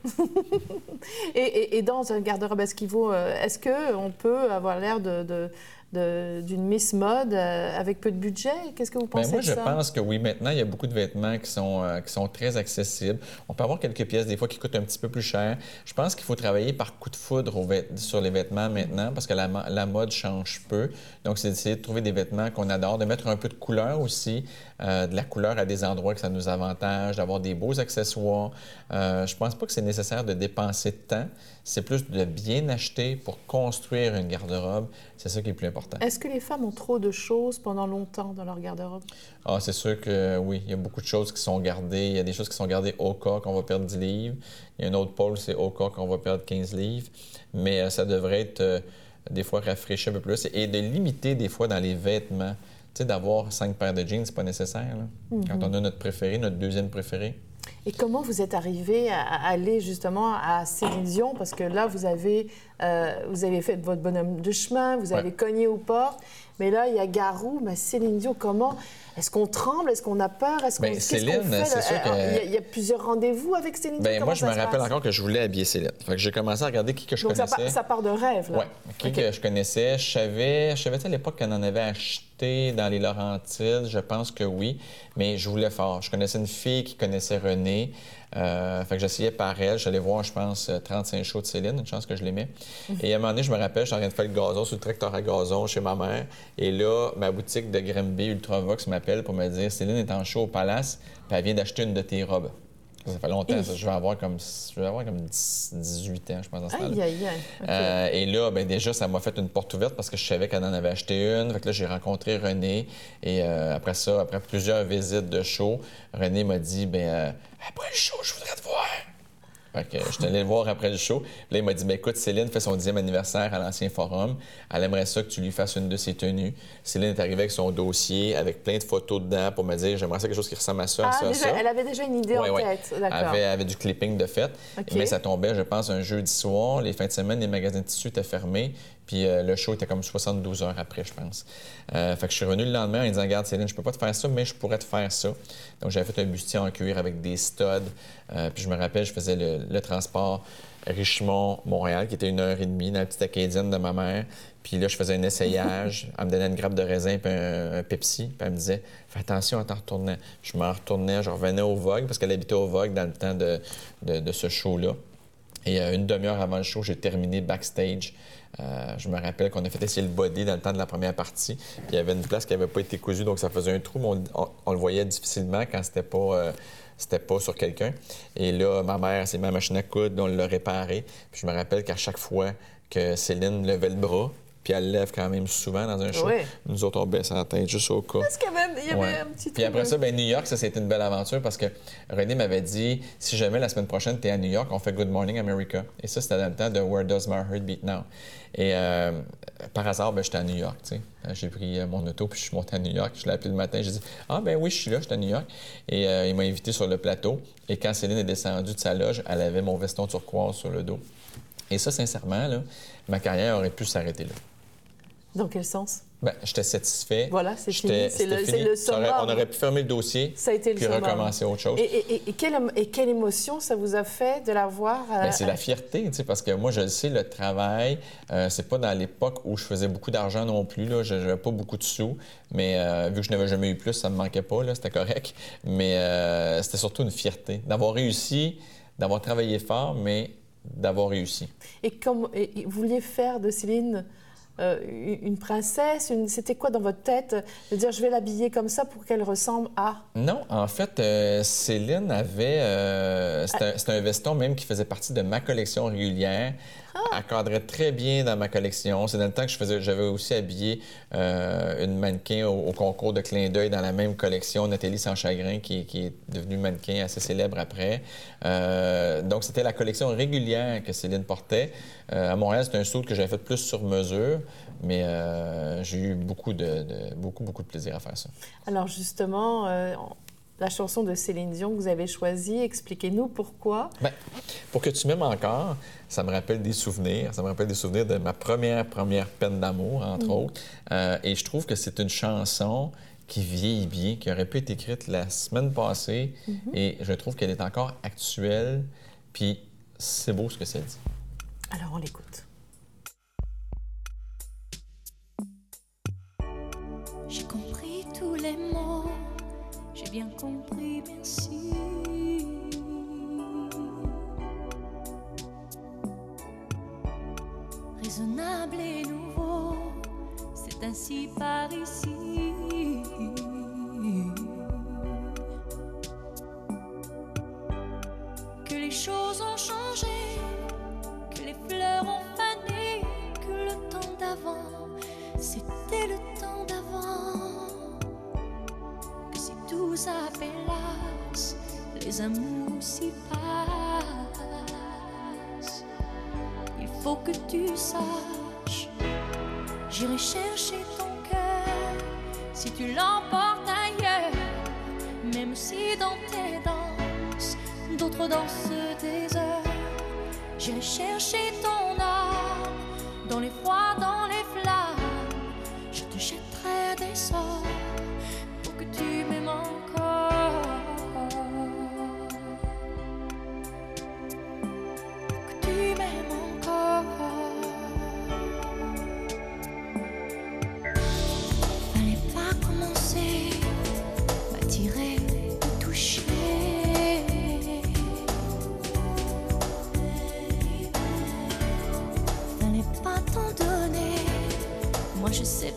et, et, dans un garde-robe euh, est-ce qu'on peut avoir l'air de d'une Miss Mode euh, avec peu de budget? Qu'est-ce que vous pensez Bien, moi, je pense que oui. Maintenant, il y a beaucoup de vêtements qui sont, euh, qui sont très accessibles. On peut avoir quelques pièces, des fois, qui coûtent un petit peu plus cher. Je pense qu'il faut travailler par coup de foudre sur les vêtements maintenant parce que la, la mode change peu. Donc, c'est d'essayer de trouver des vêtements qu'on adore, de mettre un peu de couleur aussi, euh, de la couleur à des endroits que ça nous avantage, d'avoir des beaux accessoires. Euh, je pense pas que c'est nécessaire de dépenser de temps. C'est plus de bien acheter pour construire une garde-robe. C'est ça qui est le plus important. Est-ce que les femmes ont trop de choses pendant longtemps dans leur garde-robe? Ah, c'est sûr que oui. Il y a beaucoup de choses qui sont gardées. Il y a des choses qui sont gardées au cas qu'on va perdre 10 livres. Il y a un autre pôle, c'est au cas qu'on va perdre 15 livres. Mais euh, ça devrait être des fois rafraîchi un peu plus et de limiter des fois dans les vêtements. Sais, d'avoir cinq paires de jeans, c'est pas nécessaire. Quand on a notre préféré, notre deuxième préféré. Et comment vous êtes arrivé à aller justement à Céline Dion? Parce que là, vous avez, euh, vous avez fait votre bonhomme de chemin, vous avez cogné aux portes. Mais là, il y a Garou, mais Céline Dion, comment? Est-ce qu'on tremble? Est-ce qu'on a peur? Est-ce qu'on Bien, Céline, c'est sûr que... il, y a, plusieurs rendez-vous avec Céline Bien, moi, je me rappelle encore que je voulais habiller Céline. Fait que j'ai commencé à regarder qui que je Donc connaissais. Ça, ça part de rêve, là? Oui, qui que je connaissais. Je savais, je savais à l'époque qu'on en avait acheté dans les Laurentides. Je pense que oui, mais je voulais faire. Je connaissais une fille qui connaissait René. Euh, fait que j'essayais par elle. J'allais voir, je pense, 35 shows de Céline, une chance que je l'aimais. Et à un moment donné, je me rappelle, j'étais en train de faire le gazon sur le tracteur à gazon chez ma mère. Et là, ma boutique de Grimby Ultravox m'appelle pour me dire Céline est en show au Palace, puis elle vient d'acheter une de tes robes. Ça fait longtemps, ça. Je vais avoir comme, je vais avoir comme 18 ans, je pense, dans ce temps-là. Euh, et là, ben, déjà, ça m'a fait une porte ouverte parce que je savais qu'elle en avait acheté une. Fait que là, j'ai rencontré René. Et euh, après ça, après plusieurs visites de show, René m'a dit, ben, euh, après le show, je voudrais te voir. Fait que je suis allé le voir après le show. Là, il m'a dit ben, écoute, Céline fait son dixième anniversaire à l'Ancien Forum. Elle aimerait ça que tu lui fasses une de ses tenues. Céline est arrivée avec son dossier, avec plein de photos dedans pour me dire j'aimerais ça quelque chose qui ressemble à ça, ah, ça, déjà, Elle avait déjà une idée en tête. Elle avait, avait, du clipping de fait. Mais ça tombait, je pense, un jeudi soir. Les fins de semaine, les magasins de tissus étaient fermés. Puis euh, le show était comme 72 heures après, je pense. Euh, fait que je suis revenu le lendemain en disant Regarde, Céline, je peux pas te faire ça, mais je pourrais te faire ça. Donc j'avais fait un bustier en cuir avec des studs. Euh, puis je me rappelle, je faisais le, transport Richemont-Montréal, qui était une heure et demie dans la petite acadienne de ma mère. Puis là, je faisais un essayage. elle me donnait une grappe de raisin puis un, Pepsi. Puis elle me disait Fais attention à t'en retourner. Je m'en retournais, je revenais au Vogue parce qu'elle habitait au Vogue dans le temps de, de ce show-là. Et une demi-heure avant le show, j'ai terminé backstage. Je me rappelle qu'on a fait essayer le body dans le temps de la première partie. Il y avait une place qui n'avait pas été cousue, donc ça faisait un trou, mais on, le voyait difficilement quand c'était pas c'était pas sur quelqu'un. Et là, ma mère, c'est ma machine à coudre, on l'a réparée. Puis je me rappelle qu'à chaque fois que Céline levait le bras, puis elle lève quand même souvent dans un show. Nous autres, on baisse la tête juste au cas. Parce qu'il y avait, un petit Puis après ça, ben, New York, ça, c'était une belle aventure parce que René m'avait dit si jamais la semaine prochaine, tu es à New York, on fait Good Morning America. Et ça, c'était dans le temps de Where Does My Heart Beat Now. Et euh, par hasard, ben, j'étais à New York. sais. Euh, j'ai pris euh, mon auto puis je suis monté à New York. Je l'ai appelé le matin. J'ai dit Ah, ben oui, je suis là, je suis à New York. Et il m'a invité sur le plateau. Et quand Céline est descendue de sa loge, elle avait mon veston turquoise sur le dos. Et ça, sincèrement, là, ma carrière aurait pu s'arrêter là. Dans quel sens? Bien, j'étais satisfait. Voilà, c'est fini. C'est le, le on aurait pu fermer le dossier ça a été le puis recommencer autre chose. Et, et, quelle, et, quelle, émotion ça vous a fait de la voir? Euh, c'est la fierté, tu sais, parce que moi, je le sais, le travail, euh, c'est pas dans l'époque où je faisais beaucoup d'argent non plus. Là, je n'avais pas beaucoup de sous, mais euh, vu que je n'avais jamais eu plus, ça me manquait pas, là, c'était correct. Mais c'était surtout une fierté d'avoir réussi, d'avoir travaillé fort, mais d'avoir réussi. Et comme vous vouliez faire de Céline euh, une princesse C'était quoi dans votre tête de dire je vais l'habiller comme ça pour qu'elle ressemble à? Non, en fait, euh, Céline avait. Euh, c'était un, veston même qui faisait partie de ma collection régulière. Ah. Elle cadrait très bien dans ma collection. C'est dans le temps que je faisais, j'avais aussi habillé une mannequin au, concours de clin d'œil dans la même collection, Nathalie Sans Chagrin, qui, est devenue mannequin assez célèbre après. donc, c'était la collection régulière que Céline portait. à Montréal, c'était un saut que j'avais fait plus sur mesure. Mais euh, j'ai eu beaucoup de, beaucoup, beaucoup de plaisir à faire ça. Alors justement, euh, la chanson de Céline Dion que vous avez choisie, expliquez-nous pourquoi. Bien, pour que tu m'aimes encore, ça me rappelle des souvenirs. Ça me rappelle des souvenirs de ma première, première peine d'amour, entre mm. autres. Euh, et je trouve que c'est une chanson qui vieillit bien, qui aurait pu être écrite la semaine passée. Mm-hmm. Et je trouve qu'elle est encore actuelle. Puis c'est beau ce que ça dit. Alors on l'écoute. Bien compris, merci. Raisonnable et nouveau, c'est ainsi par ici. Que les choses ont changé, que les fleurs ont fané, que le temps d'avant, c'était le temps d'avant tous appelassent, les amours s'y passent. Il faut que tu saches, j'irai chercher ton cœur si tu l'emportes ailleurs, même si dans tes danses, d'autres dansent des heures. J'irai chercher ton âme dans les froids, dans les flammes, je te jetterai des sorts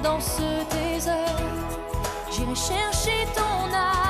dansent tes heures. J'irai chercher ton âme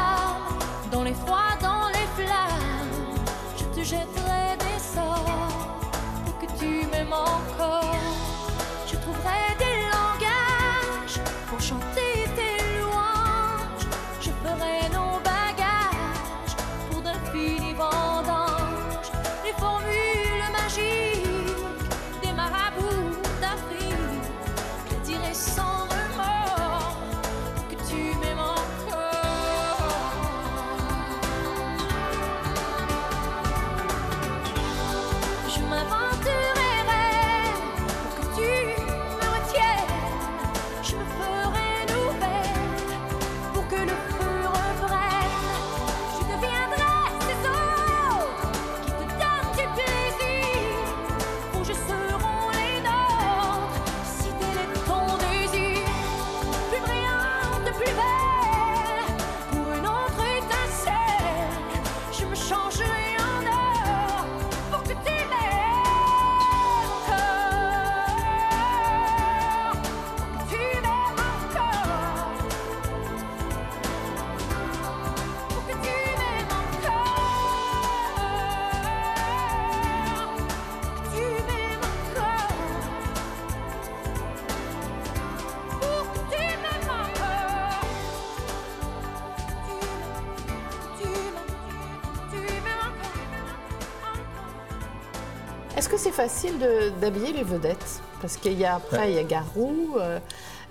facile d'habiller les vedettes Parce qu'il y a après, il y a Garou. Euh,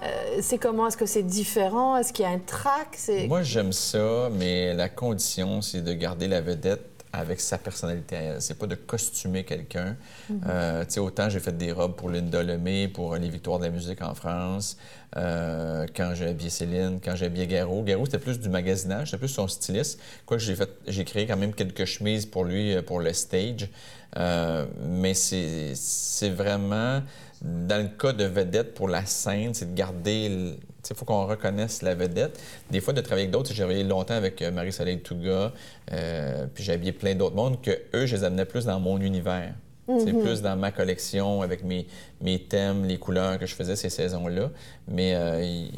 euh, c'est comment Est-ce que c'est différent Est-ce qu'il y a un track Moi, j'aime ça, mais la condition, c'est de garder la vedette avec sa personnalité à elle. C'est pas de costumer quelqu'un. Mhm. Euh, tu sais, autant j'ai fait des robes pour Linda Lemay, pour les Victoires de la musique en France, euh, quand j'ai habillé Céline, quand j'ai habillé Garou. Garou, c'était plus du magasinage, c'était plus son styliste. Quoique j'ai fait, j'ai créé quand même quelques chemises pour lui, pour le stage. mais c'est vraiment dans le cas de vedette pour la scène, c'est de garder. Il faut qu'on reconnaisse la vedette. Des fois, de travailler avec d'autres, j'ai travaillé longtemps avec euh, Marie-Soleil Touga, euh, puis j'ai habillé plein d'autres mondes que eux, je les amenais plus dans mon univers. C'est mhm. plus dans ma collection avec mes, mes thèmes, les couleurs que je faisais ces saisons-là. Mais euh, il,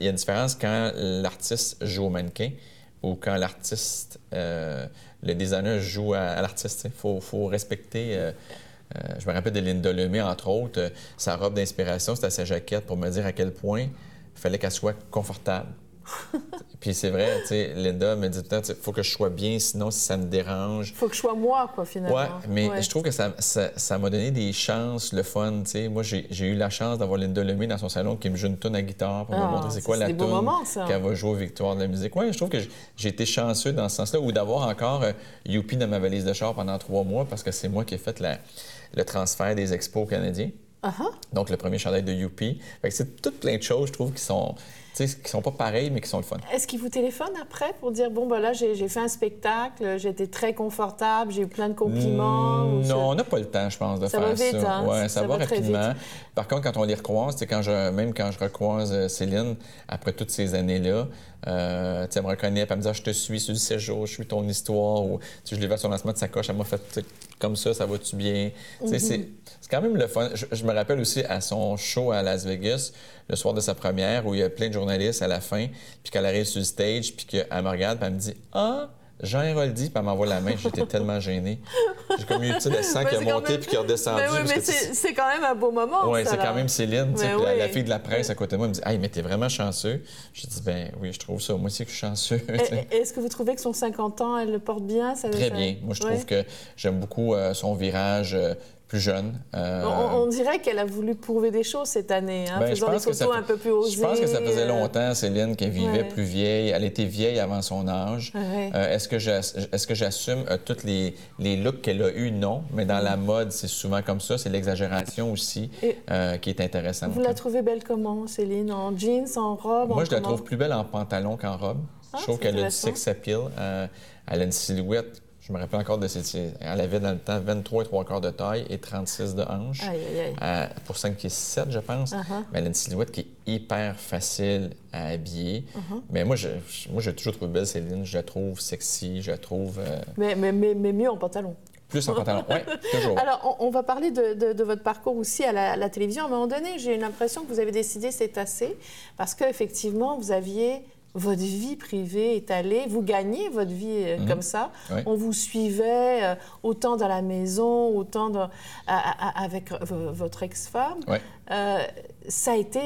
y a une différence quand l'artiste joue au mannequin ou quand l'artiste, le designer joue à, l'artiste. Il faut, faut, respecter euh, je me rappelle de Linda Lemay, entre autres, euh, sa robe d'inspiration, c'était sa jaquette pour me dire à quel point il fallait qu'elle soit confortable. Puis c'est vrai, tu sais, Linda me dit tout le temps, il faut que je sois bien, sinon si ça me dérange. Il faut que je sois moi, quoi, finalement. Ouais, mais je trouve que ça, ça, m'a donné des chances, le fun, tu sais. Moi, j'ai eu la chance d'avoir Linda Lemay dans son salon qui me joue une tonne à guitare pour me ah, montrer c'est quoi la tonne qu'elle va jouer aux Victoires de la musique. Ouais, je trouve que j'ai été chanceux dans ce sens-là, ou d'avoir encore euh, Youpi dans ma valise de char pendant trois mois parce que c'est moi qui ai fait la, le transfert des expos canadiens. Uh-huh. Donc, le premier chandail de Youpi. C'est toutes plein de choses, je trouve, qui sont qui sont pas pareils, mais qui sont le fun. Est-ce qu'il vous téléphone après pour dire bon, ben là, j'ai fait un spectacle, j'étais très confortable, j'ai eu plein de compliments? Hmm, non, on n'a pas le temps, je pense, de ça faire va vite, ça. Hein? Ouais, ça, va, rapidement. Par contre, quand on les recroise, quand je, même quand je recroise euh, Céline, après toutes ces années-là, euh, elle me reconnaît, elle me dit ah, Je te suis sur le séjour, je suis ton histoire. Ou je l'ai vu à son lancement de sa coche, elle m'a fait comme ça, ça va-tu bien? Mm-hmm. C'est quand même le fun. Je, me rappelle aussi à son show à Las Vegas, le soir de sa première, où il y a plein de journalistes à la fin, puis qu'elle arrive sur le stage, puis qu'elle me regarde, puis elle me dit Ah, Jean Héroldi, puis elle m'envoie la main. J'étais tellement gêné. J'ai comme eu le sang qui a monté puis qui a redescendu. Mais oui, mais c'est quand même un beau moment. Oui, c'est quand même Céline, la, la, fille de la presse à côté de moi, me dit Hey, mais t'es vraiment chanceux. Je dis Ben oui, je trouve ça. Moi aussi, que je suis chanceux. Est-ce que vous trouvez que son 50 ans, elle le porte bien Très bien. Moi, je trouve que j'aime beaucoup euh, son virage. Euh, plus jeune. Euh, on, dirait qu'elle a voulu prouver des choses cette année, hein, ben, faisant des photos un peu plus osées. Je pense que ça faisait longtemps, Céline, qu'elle vivait plus vieille. Elle était vieille avant son âge. Euh, est-ce que j'assume euh, tous les, les looks qu'elle a eus? Non. Mais dans la mode, c'est souvent comme ça. C'est l'exagération aussi qui est intéressante. Vous la trouvez belle comment, Céline? En jeans, en robe? Moi, je la trouve plus belle en pantalon qu'en robe. je ah, trouve qu'elle a du sex appeal. elle a une silhouette je me rappelle encore de cette. Elle avait dans le temps 23 et 3 quarts de taille et 36 de hanche. Aïe, aïe, aïe. pour 5 pieds 7, je pense. Uh-huh. Mais elle a une silhouette qui est hyper facile à habiller. Uh-huh. Mais moi, je, moi, j'ai toujours trouvé belle Céline. Je la trouve sexy, je la trouve. Euh, mais, mais, mais, mieux en pantalon. Plus en pantalon, oui, toujours. Alors, on, va parler de, de, votre parcours aussi à la, télévision. À un moment donné, j'ai l'impression que vous avez décidé c'est assez, parce qu'effectivement, vous aviez votre vie privée étalée, vous gagnez votre vie euh, mhm. comme ça. On vous suivait euh, autant dans la maison, autant avec votre ex-femme. Euh, ça, a été,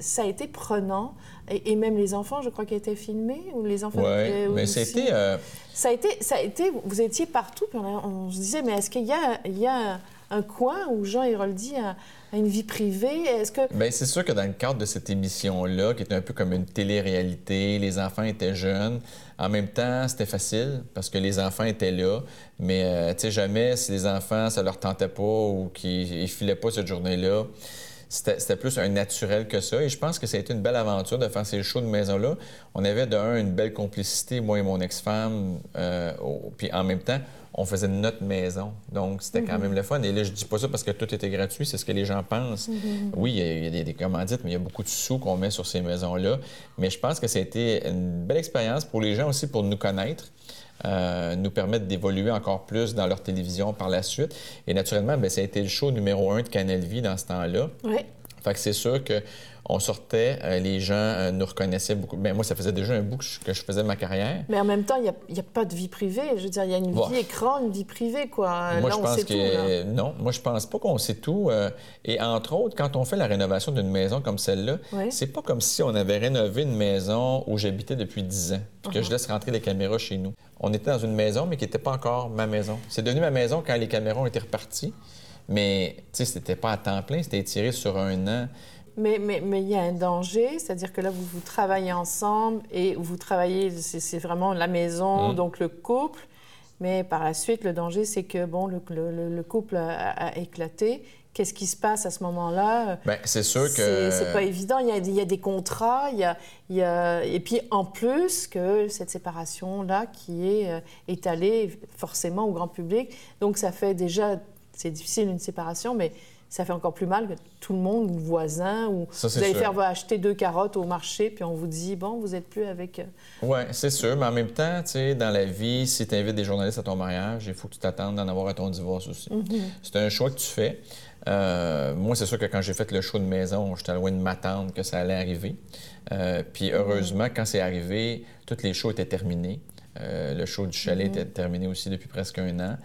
ça a été prenant. Et, même les enfants, je crois, qui étaient filmés, ou les enfants. Oui, mais c'était. Ça a été, ça a été. Vous étiez partout, puis on, se disait, mais est-ce qu'il y a, il y a un, coin où Jean Héroldi a, une vie privée? Bien, c'est sûr que dans le cadre de cette émission-là, qui était un peu comme une télé-réalité, les enfants étaient jeunes. En même temps, c'était facile parce que les enfants étaient là. Mais, euh, tu sais, jamais si les enfants, ça leur tentait pas ou qu'ils filaient pas cette journée-là, c'était plus un naturel que ça. Et je pense que ça a été une belle aventure de faire ces shows de maison-là. On avait de un une belle complicité, moi et mon ex-femme. Euh, puis en même temps, on faisait notre maison. Donc, c'était quand mhm. même le fun. Et là, je dis pas ça parce que tout était gratuit, c'est ce que les gens pensent. Mhm. Oui, il y a, des, commandites, mais il y a beaucoup de sous qu'on met sur ces maisons-là. Mais je pense que ça a été une belle expérience pour les gens aussi pour nous connaître. Euh, nous permettre d'évoluer encore plus dans leur télévision par la suite. Et naturellement, bien, ça a été le show numéro un de Canal Vie dans ce temps-là. Oui. Fait que c'est sûr que on sortait, euh, les gens euh, nous reconnaissaient beaucoup. Mais ben, moi, ça faisait déjà un bout que je, faisais ma carrière. Mais en même temps, il n'y a, pas de vie privée. Je veux dire, il y a une vie écran, une vie privée, quoi. Moi, je pense que non. Moi, je pense pas qu'on sait tout. Euh, et entre autres, quand on fait la rénovation d'une maison comme celle-là, c'est pas comme si on avait rénové une maison où j'habitais depuis 10 ans, puis que je uh-huh. laisse rentrer les caméras chez nous. On était dans une maison, mais qui n'était pas encore ma maison. C'est devenu ma maison quand les caméras ont été reparties. Mais, tu sais, c'était pas à temps plein, c'était étiré sur un an. Mais, mais, mais, il y a un danger, c'est-à-dire que là, vous, vous travaillez ensemble et vous travaillez, c'est vraiment la maison, mmh. donc le couple. Mais par la suite, le danger, c'est que bon, le, le, couple a, éclaté. Qu'est-ce qui se passe à ce moment-là? Bien, c'est sûr que... C'est pas évident. Il y, a, il y, a, des contrats. Il y a, il y a... Et puis, en plus, que cette séparation-là qui est euh, étalée forcément au grand public. Donc, ça fait déjà... C'est difficile, une séparation, mais ça fait encore plus mal que tout le monde, ou voisin, ou vous allez faire acheter deux carottes au marché, puis on vous dit, bon, vous n'êtes plus avec... Euh, oui, c'est sûr, mais en même temps, tu sais, dans la vie, si tu invites des journalistes à ton mariage, il faut que tu t'attendes d'en avoir à ton divorce aussi. Mm-hmm. C'est un choix que tu fais. Euh, moi, c'est sûr que quand j'ai fait le show de maison, j'étais loin de m'attendre que ça allait arriver. Euh, puis heureusement, quand c'est arrivé, toutes les shows étaient terminés. le show du chalet mm-hmm. était terminé aussi depuis presque un an.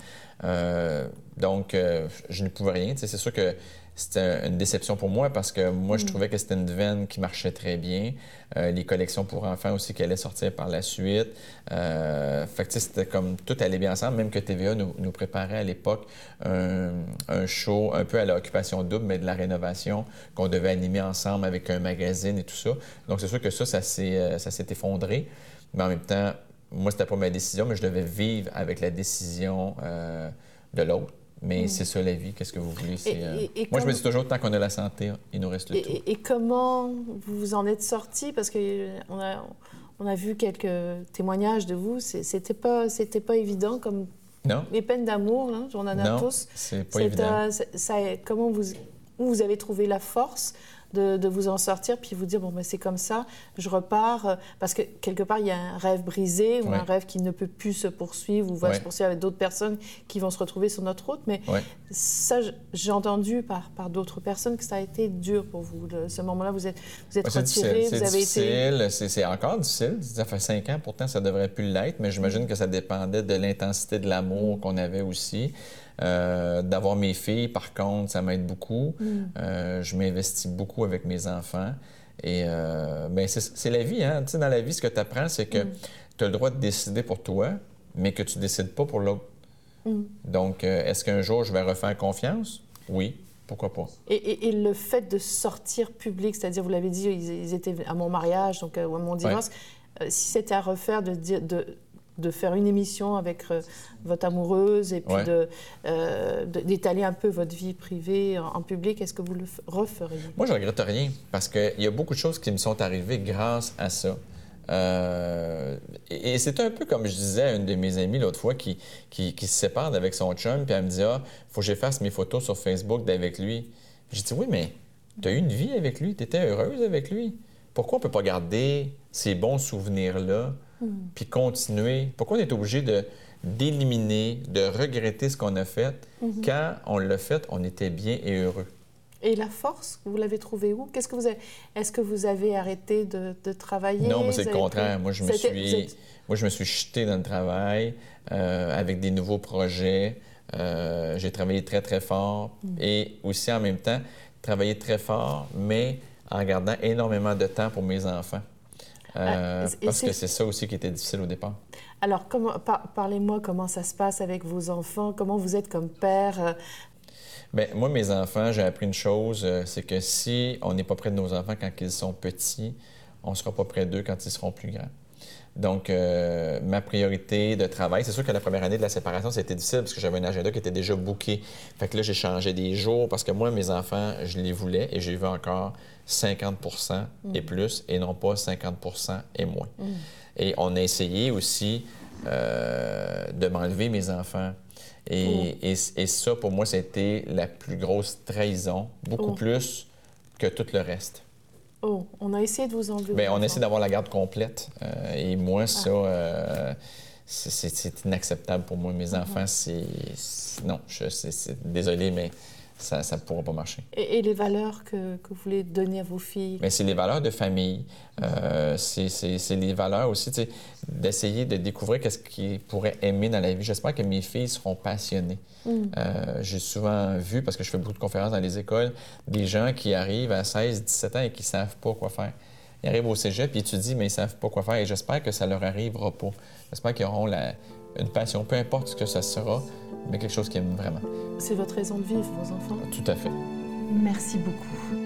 Euh, donc, euh, je ne pouvais rien. C'est sûr que c'était une déception pour moi parce que moi, je mm. trouvais que c'était une veine qui marchait très bien. Euh, les collections pour enfants aussi qui allaient sortir par la suite. Euh, fait que c'était comme tout allait bien ensemble, même que TVA nous, nous préparait à l'époque un, un, show un peu à l'occupation double, mais de la rénovation qu'on devait animer ensemble avec un magazine et tout ça. Donc, c'est sûr que ça, ça s'est effondré. Mais en même temps, moi, c'était pas ma décision, mais je devais vivre avec la décision euh, de l'autre. Mais mm. c'est ça la vie, qu'est-ce que vous voulez? Euh, moi, je me dis toujours, tant qu'on a la santé, il nous reste le tout. Et, comment vous en êtes sorti? Parce qu'on euh, a, on a vu quelques témoignages de vous. C'était pas, pas évident comme non. les peines d'amour, hein, on en a non, tous. c'est pas évident. ça, comment vous, vous avez trouvé la force de, vous en sortir, puis vous dire, bon, ben, c'est comme ça, je repars. Euh, parce que quelque part, il y a un rêve brisé ou un rêve qui ne peut plus se poursuivre ou va se poursuivre avec d'autres personnes qui vont se retrouver sur notre route. Mais ça, j'ai entendu par, par d'autres personnes que ça a été dur pour vous. ce moment-là, vous êtes, vous êtes retiré, vous avez difficile. été... C'est encore difficile. Ça fait cinq ans, pourtant, ça devrait plus l'être, mais j'imagine que ça dépendait de l'intensité de l'amour qu'on avait aussi. Euh, d'avoir mes filles, par contre, ça m'aide beaucoup. Mm. Euh, je m'investis beaucoup avec mes enfants. Et euh, ben, c'est la vie. Hein? Tu sais, dans la vie, ce que tu apprends, c'est que mm. tu as le droit de décider pour toi, mais que tu ne décides pas pour l'autre. Mm. Donc, est-ce qu'un jour, je vais refaire confiance? Oui. Pourquoi pas? Et, le fait de sortir public, c'est-à-dire, vous l'avez dit, ils, étaient à mon mariage, donc à mon divorce. si c'était à refaire, de, de, de faire une émission avec euh, votre amoureuse et puis euh, d'étaler un peu votre vie privée en, public, est-ce que vous le referiez? Moi, je regrette rien parce qu'il y a beaucoup de choses qui me sont arrivées grâce à ça. Euh, et, c'est un peu comme je disais à une de mes amies l'autre fois qui, qui, se sépare avec son chum, puis elle me dit Ah, faut que j'efface mes photos sur Facebook d'avec lui. J'ai dit Oui, mais tu as eu une vie avec lui, tu étais heureuse avec lui. Pourquoi on ne peut pas garder ces bons souvenirs-là? Hmm. puis continuer. Pourquoi on est obligé de d'éliminer, de regretter ce qu'on a fait? Hmm. quand on l'a fait, on était bien et heureux. Et la force, vous l'avez trouvée où? Qu'est-ce que vous avez... Est-ce que vous avez arrêté de, travailler? Non, c'est le contraire. Moi, je me suis, moi, je me suis jeté dans le travail euh, avec des nouveaux projets. Euh, j'ai travaillé très très fort hmm. et aussi en même temps travaillé très fort, mais en gardant énormément de temps pour mes enfants. Euh, ah, parce que c'est ça aussi qui était difficile au départ. Alors, parlez-moi comment ça se passe avec vos enfants, comment vous êtes comme père. Euh? Bien, moi, mes enfants, j'ai appris une chose, euh, c'est que si on n'est pas près de nos enfants quand ils sont petits, on ne sera pas près d'eux quand ils seront plus grands. Donc, euh, ma priorité de travail, c'est sûr que la première année de la séparation, c'était difficile parce que j'avais un agenda qui était déjà booké. Fait que là, j'ai changé des jours parce que moi, mes enfants, je les voulais et j'ai vu encore 50 et mm. plus et non pas 50% et moins. Mm. Et on a essayé aussi euh, de m'enlever mes enfants. Et, mm. et, ça, pour moi, c'était la plus grosse trahison, beaucoup plus que tout le reste. Oh, on a essayé de vous enlever. Bien, on essaie d'avoir la garde complète. Euh, et moi, ça, ah. euh, c'est inacceptable pour moi. Mes ah enfants, c'est. Non, je, désolé, mais ça ne pourra pas marcher. Et, les valeurs que, que, vous voulez donner à vos filles? Mais c'est les valeurs de famille. Euh, c'est les valeurs aussi, d'essayer de découvrir qu'est-ce qu'ils pourraient aimer dans la vie. J'espère que mes filles seront passionnées. Mm. Euh, J'ai souvent vu, parce que je fais beaucoup de conférences dans les écoles, des gens qui arrivent à 16, 17 ans et qui ne savent pas quoi faire. Ils arrivent au cégep, puis étudient, mais ils ne savent pas quoi faire. Et j'espère que ça leur arrivera pas. J'espère qu'ils auront la, une passion, peu importe ce que ça sera, mais quelque chose qu'ils aiment vraiment. C'est votre raison de vivre, vos enfants? Tout à fait. Merci beaucoup.